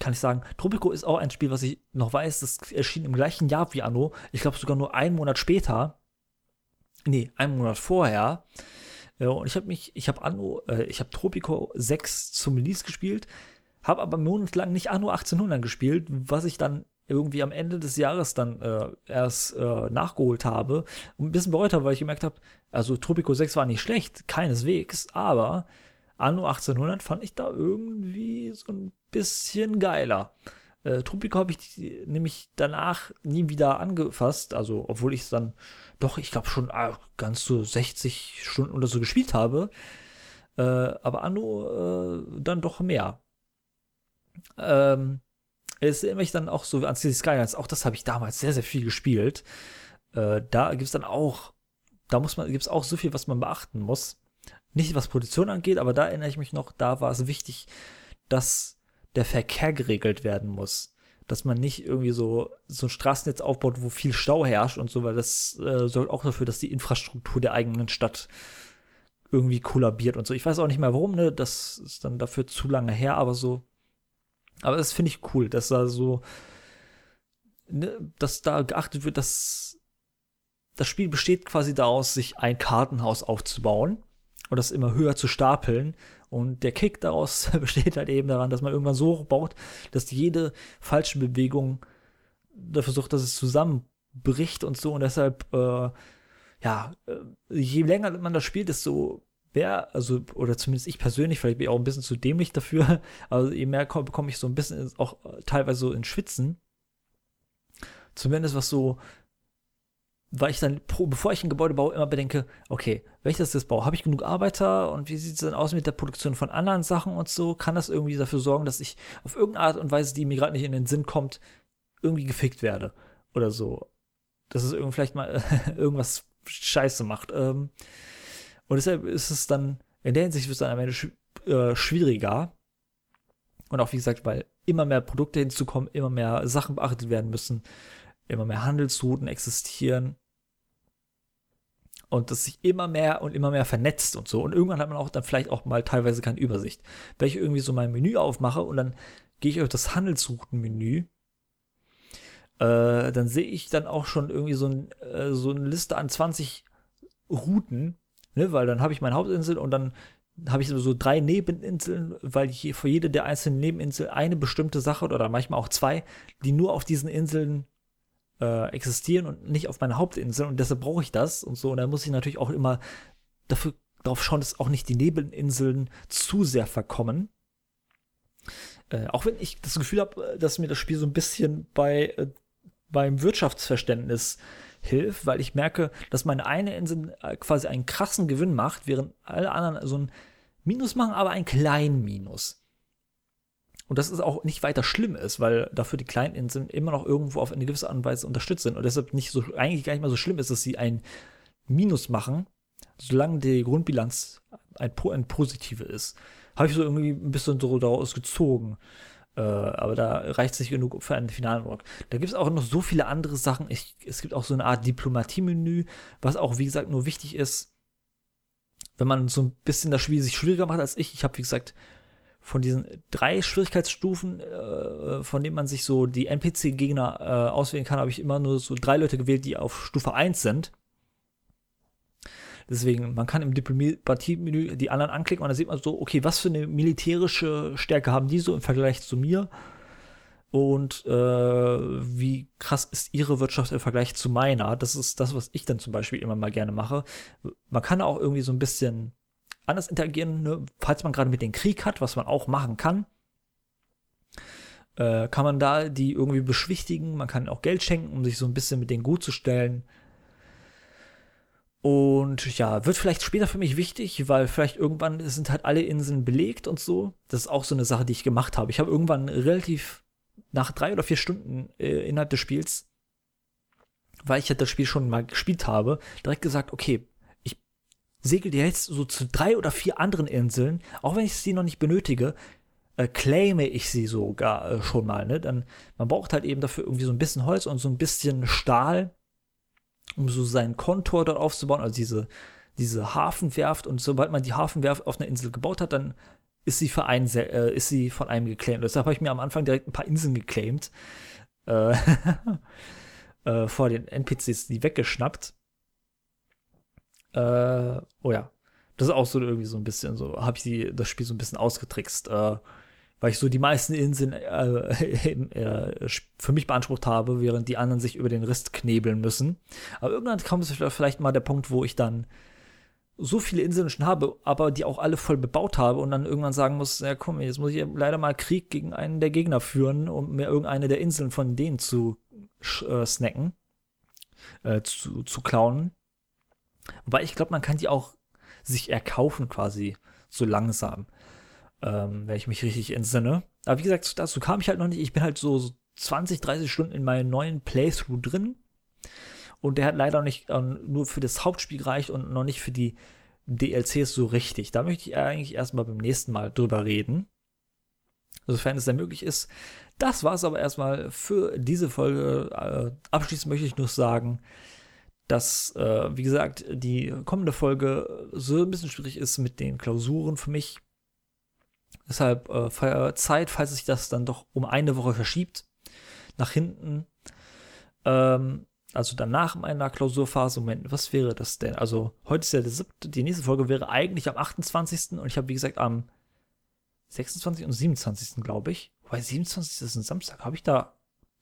kann ich sagen, Tropico ist auch ein Spiel, was ich noch weiß, das erschien im gleichen Jahr wie Anno. Ich glaube sogar nur einen Monat später. Nee, einen Monat vorher. Äh, und ich habe mich, ich habe Anno, äh, ich habe Tropico 6 zum Release gespielt, habe aber monatelang nicht Anno 1800 gespielt, was ich dann irgendwie am Ende des Jahres dann äh, erst äh, nachgeholt habe und ein bisschen bereut habe, weil ich gemerkt habe, also Tropico 6 war nicht schlecht, keineswegs, aber Anno 1800 fand ich da irgendwie so ein bisschen geiler. Äh, Tropico habe ich nämlich danach nie wieder angefasst, also obwohl ich es dann doch, ich glaube schon ah, ganz so 60 Stunden oder so gespielt habe, äh, aber Anno äh, dann doch mehr. Ähm, es erinnert mich dann auch so an City Skylines. Auch das habe ich damals sehr, sehr viel gespielt. Äh, da gibt es dann auch, da muss man, gibt es auch so viel, was man beachten muss. Nicht was Produktion angeht, aber da erinnere ich mich noch, da war es wichtig, dass der Verkehr geregelt werden muss. Dass man nicht irgendwie so, so ein Straßennetz aufbaut, wo viel Stau herrscht und so, weil das äh, sorgt auch dafür, dass die Infrastruktur der eigenen Stadt irgendwie kollabiert und so. Ich weiß auch nicht mehr warum, ne? Das ist dann dafür zu lange her, aber so aber das finde ich cool, dass da so, ne, dass da geachtet wird, dass das Spiel besteht quasi daraus, sich ein Kartenhaus aufzubauen und das immer höher zu stapeln. Und der Kick daraus besteht halt eben daran, dass man irgendwann so hoch baut, dass jede falsche Bewegung dafür sorgt, dass es zusammenbricht und so. Und deshalb, äh, ja, äh, je länger man das spielt, desto wer, also, oder zumindest ich persönlich, vielleicht bin ich auch ein bisschen zu dämlich dafür, aber je mehr bekomme ich so ein bisschen auch teilweise so in Schwitzen. Zumindest was so, weil ich dann, bevor ich ein Gebäude baue, immer bedenke, okay, wenn ich das jetzt baue, habe ich genug Arbeiter und wie sieht es dann aus mit der Produktion von anderen Sachen und so? Kann das irgendwie dafür sorgen, dass ich auf irgendeine Art und Weise, die mir gerade nicht in den Sinn kommt, irgendwie gefickt werde? Oder so. Dass es irgendwie vielleicht mal irgendwas scheiße macht. Ähm, und deshalb ist es dann, in der Hinsicht wird es dann am Ende sch äh, schwieriger. Und auch wie gesagt, weil immer mehr Produkte hinzukommen, immer mehr Sachen beachtet werden müssen, immer mehr Handelsrouten existieren. Und das sich immer mehr und immer mehr vernetzt und so. Und irgendwann hat man auch dann vielleicht auch mal teilweise keine Übersicht. Wenn ich irgendwie so mein Menü aufmache und dann gehe ich auf das Handelsroutenmenü, äh, dann sehe ich dann auch schon irgendwie so, ein, äh, so eine Liste an 20 Routen, Ne, weil dann habe ich meine Hauptinsel und dann habe ich so drei Nebeninseln, weil ich für jede der einzelnen Nebeninsel eine bestimmte Sache oder manchmal auch zwei, die nur auf diesen Inseln äh, existieren und nicht auf meiner Hauptinsel und deshalb brauche ich das und so. Und da muss ich natürlich auch immer dafür darauf schauen, dass auch nicht die Nebeninseln zu sehr verkommen. Äh, auch wenn ich das Gefühl habe, dass mir das Spiel so ein bisschen bei äh, beim Wirtschaftsverständnis hilft, weil ich merke, dass meine eine Insel äh, quasi einen krassen Gewinn macht, während alle anderen so ein Minus machen, aber einen kleinen Minus. Und das ist auch nicht weiter schlimm ist, weil dafür die kleinen Inseln immer noch irgendwo auf eine gewisse Art und Weise unterstützt sind und deshalb nicht so, eigentlich gar nicht mal so schlimm ist, dass sie ein Minus machen, solange die Grundbilanz ein, ein positive ist. Habe ich so irgendwie ein bisschen so daraus gezogen. Äh, aber da reicht es nicht genug für einen finalen Rock. Da gibt es auch noch so viele andere Sachen. Ich, es gibt auch so eine Art Diplomatie-Menü, was auch, wie gesagt, nur wichtig ist, wenn man so ein bisschen das Spiel sich schwieriger macht als ich. Ich habe, wie gesagt, von diesen drei Schwierigkeitsstufen, äh, von denen man sich so die NPC-Gegner äh, auswählen kann, habe ich immer nur so drei Leute gewählt, die auf Stufe 1 sind. Deswegen, man kann im Diplomatie-Menü die anderen anklicken und dann sieht man so, okay, was für eine militärische Stärke haben die so im Vergleich zu mir? Und äh, wie krass ist ihre Wirtschaft im Vergleich zu meiner? Das ist das, was ich dann zum Beispiel immer mal gerne mache. Man kann auch irgendwie so ein bisschen anders interagieren, ne? falls man gerade mit dem Krieg hat, was man auch machen kann. Äh, kann man da die irgendwie beschwichtigen, man kann auch Geld schenken, um sich so ein bisschen mit denen gut zu stellen. Und ja, wird vielleicht später für mich wichtig, weil vielleicht irgendwann sind halt alle Inseln belegt und so. Das ist auch so eine Sache, die ich gemacht habe. Ich habe irgendwann relativ nach drei oder vier Stunden äh, innerhalb des Spiels, weil ich halt das Spiel schon mal gespielt habe, direkt gesagt, okay, ich segel jetzt so zu drei oder vier anderen Inseln, auch wenn ich sie noch nicht benötige, äh, claime ich sie sogar äh, schon mal. Ne? Dann, man braucht halt eben dafür irgendwie so ein bisschen Holz und so ein bisschen Stahl um so seinen Kontor dort aufzubauen, also diese, diese Hafenwerft. Und sobald man die Hafenwerft auf einer Insel gebaut hat, dann ist sie, für einen, äh, ist sie von einem geclaimed. Deshalb habe ich mir am Anfang direkt ein paar Inseln geclaimed. Äh, äh, vor den NPCs die weggeschnappt. Äh, oh ja. Das ist auch so irgendwie so ein bisschen so, habe ich die, das Spiel so ein bisschen ausgetrickst. Äh, weil ich so die meisten Inseln äh, äh, für mich beansprucht habe, während die anderen sich über den Rest knebeln müssen. Aber irgendwann kommt es vielleicht mal der Punkt, wo ich dann so viele Inseln schon habe, aber die auch alle voll bebaut habe und dann irgendwann sagen muss, ja komm, jetzt muss ich leider mal Krieg gegen einen der Gegner führen, um mir irgendeine der Inseln von denen zu äh, snacken, äh, zu, zu klauen. Wobei ich glaube, man kann die auch sich erkaufen quasi so langsam ähm, wenn ich mich richtig entsinne. Aber wie gesagt, dazu kam ich halt noch nicht. Ich bin halt so, so 20, 30 Stunden in meinem neuen Playthrough drin. Und der hat leider nicht äh, nur für das Hauptspiel gereicht und noch nicht für die DLCs so richtig. Da möchte ich eigentlich erstmal beim nächsten Mal drüber reden. Sofern es dann möglich ist. Das war es aber erstmal für diese Folge. Äh, abschließend möchte ich nur sagen, dass, äh, wie gesagt, die kommende Folge so ein bisschen schwierig ist mit den Klausuren für mich. Deshalb äh, Zeit, falls sich das dann doch um eine Woche verschiebt, nach hinten. Ähm, also danach meiner Klausurphase, Moment, was wäre das denn? Also heute ist ja der siebte, die nächste Folge wäre eigentlich am 28. und ich habe, wie gesagt, am 26. und 27. glaube ich. Wobei 27. ist ein Samstag. Habe ich da.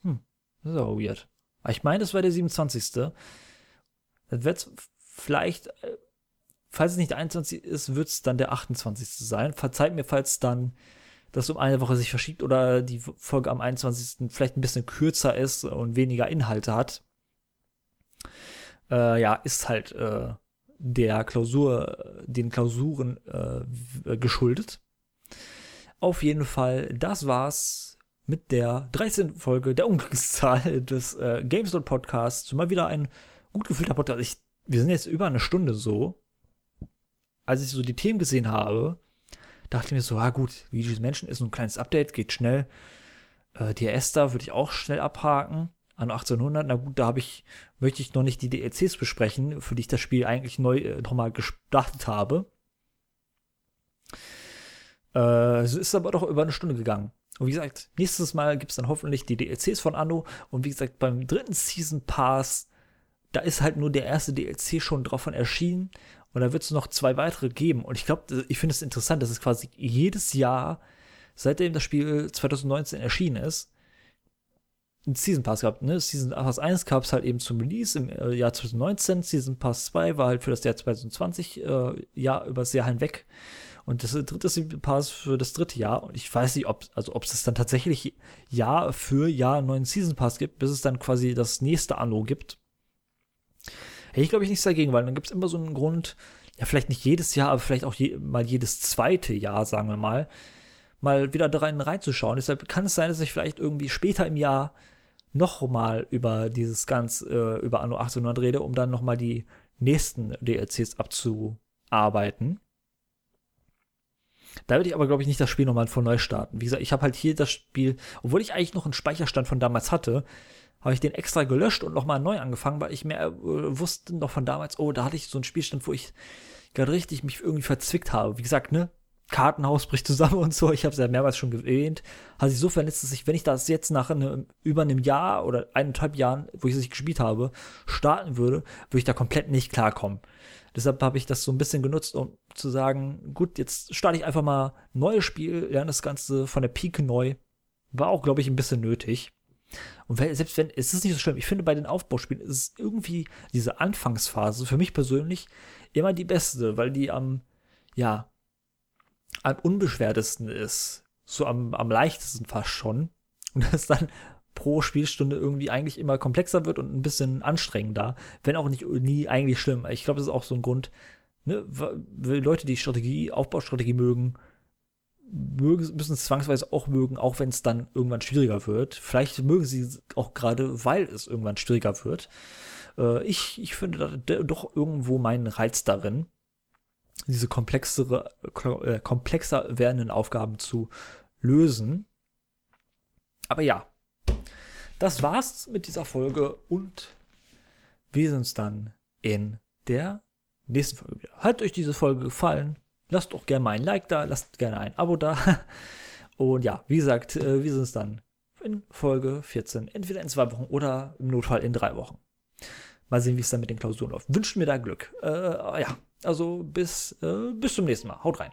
Hm, das ist aber weird. Aber ich meine, das war der 27. Dann wird vielleicht äh, falls es nicht der 21. ist, wird es dann der 28. sein. Verzeiht mir, falls dann das um eine Woche sich verschiebt oder die Folge am 21. vielleicht ein bisschen kürzer ist und weniger Inhalte hat. Äh, ja, ist halt äh, der Klausur, den Klausuren äh, geschuldet. Auf jeden Fall, das war's mit der 13. Folge der Unglückszahl des äh, GameStop Podcasts. Mal wieder ein gut gefühlter Podcast. Ich, wir sind jetzt über eine Stunde so als ich so die Themen gesehen habe, dachte ich mir so, ah gut, Luigi's Menschen ist ein kleines Update, geht schnell. Äh, die Esther würde ich auch schnell abhaken. An 1800, na gut, da habe ich, möchte ich noch nicht die DLCs besprechen, für die ich das Spiel eigentlich neu äh, nochmal gestartet habe. Äh, es ist aber doch über eine Stunde gegangen. Und wie gesagt, nächstes Mal gibt es dann hoffentlich die DLCs von Anno. Und wie gesagt, beim dritten Season Pass, da ist halt nur der erste DLC schon drauf erschienen. Und da wird es noch zwei weitere geben. Und ich glaube, ich finde es interessant, dass es quasi jedes Jahr, seitdem das Spiel 2019 erschienen ist, einen Season Pass gehabt. Ne? Season Pass 1 gab es halt eben zum Release im äh, Jahr 2019. Season Pass 2 war halt für das Jahr 2020, äh, Jahr über das Jahr hinweg. Und das dritte Season Pass für das dritte Jahr. Und ich weiß nicht, ob also ob es dann tatsächlich Jahr für Jahr einen neuen Season Pass gibt, bis es dann quasi das nächste Anno gibt. Hätte ich, glaube ich, nichts dagegen, weil dann gibt es immer so einen Grund, ja, vielleicht nicht jedes Jahr, aber vielleicht auch je, mal jedes zweite Jahr, sagen wir mal, mal wieder da rein reinzuschauen. Deshalb kann es sein, dass ich vielleicht irgendwie später im Jahr noch mal über dieses ganz, äh, über Anno 1800 rede, um dann noch mal die nächsten DLCs abzuarbeiten. Da würde ich aber, glaube ich, nicht das Spiel nochmal von neu starten. Wie gesagt, ich habe halt hier das Spiel, obwohl ich eigentlich noch einen Speicherstand von damals hatte, habe ich den extra gelöscht und nochmal neu angefangen, weil ich mehr äh, wusste noch von damals, oh, da hatte ich so einen Spielstand, wo ich gerade richtig mich irgendwie verzwickt habe. Wie gesagt, ne, Kartenhaus bricht zusammen und so. Ich habe es ja mehrmals schon erwähnt. Hat sich so vernetzt, dass ich, wenn ich das jetzt nach einem, über einem Jahr oder eineinhalb Jahren, wo ich es nicht gespielt habe, starten würde, würde ich da komplett nicht klarkommen. Deshalb habe ich das so ein bisschen genutzt, um zu sagen, gut, jetzt starte ich einfach mal ein neues Spiel, lerne das Ganze von der Pike neu. War auch, glaube ich, ein bisschen nötig. Und selbst wenn, es ist nicht so schlimm, ich finde bei den Aufbauspielen ist es irgendwie diese Anfangsphase für mich persönlich immer die beste, weil die am, ja, am unbeschwertesten ist. So am, am leichtesten fast schon. Und das dann pro Spielstunde irgendwie eigentlich immer komplexer wird und ein bisschen anstrengender, wenn auch nicht nie eigentlich schlimm. Ich glaube, das ist auch so ein Grund, ne, Leute, die Strategie, Aufbaustrategie mögen, mögen, müssen es zwangsweise auch mögen, auch wenn es dann irgendwann schwieriger wird. Vielleicht mögen sie auch gerade, weil es irgendwann schwieriger wird. Äh, ich, ich finde da doch irgendwo meinen Reiz darin, diese komplexere, äh, komplexer werdenden Aufgaben zu lösen. Aber ja, das war's mit dieser Folge und wir sehen uns dann in der nächsten Folge wieder. Hat euch diese Folge gefallen? Lasst doch gerne mal ein Like da, lasst gerne ein Abo da. Und ja, wie gesagt, äh, wir sehen uns dann in Folge 14, entweder in zwei Wochen oder im Notfall in drei Wochen. Mal sehen, wie es dann mit den Klausuren läuft. Wünschen mir da Glück. Äh, ja, also bis, äh, bis zum nächsten Mal. Haut rein.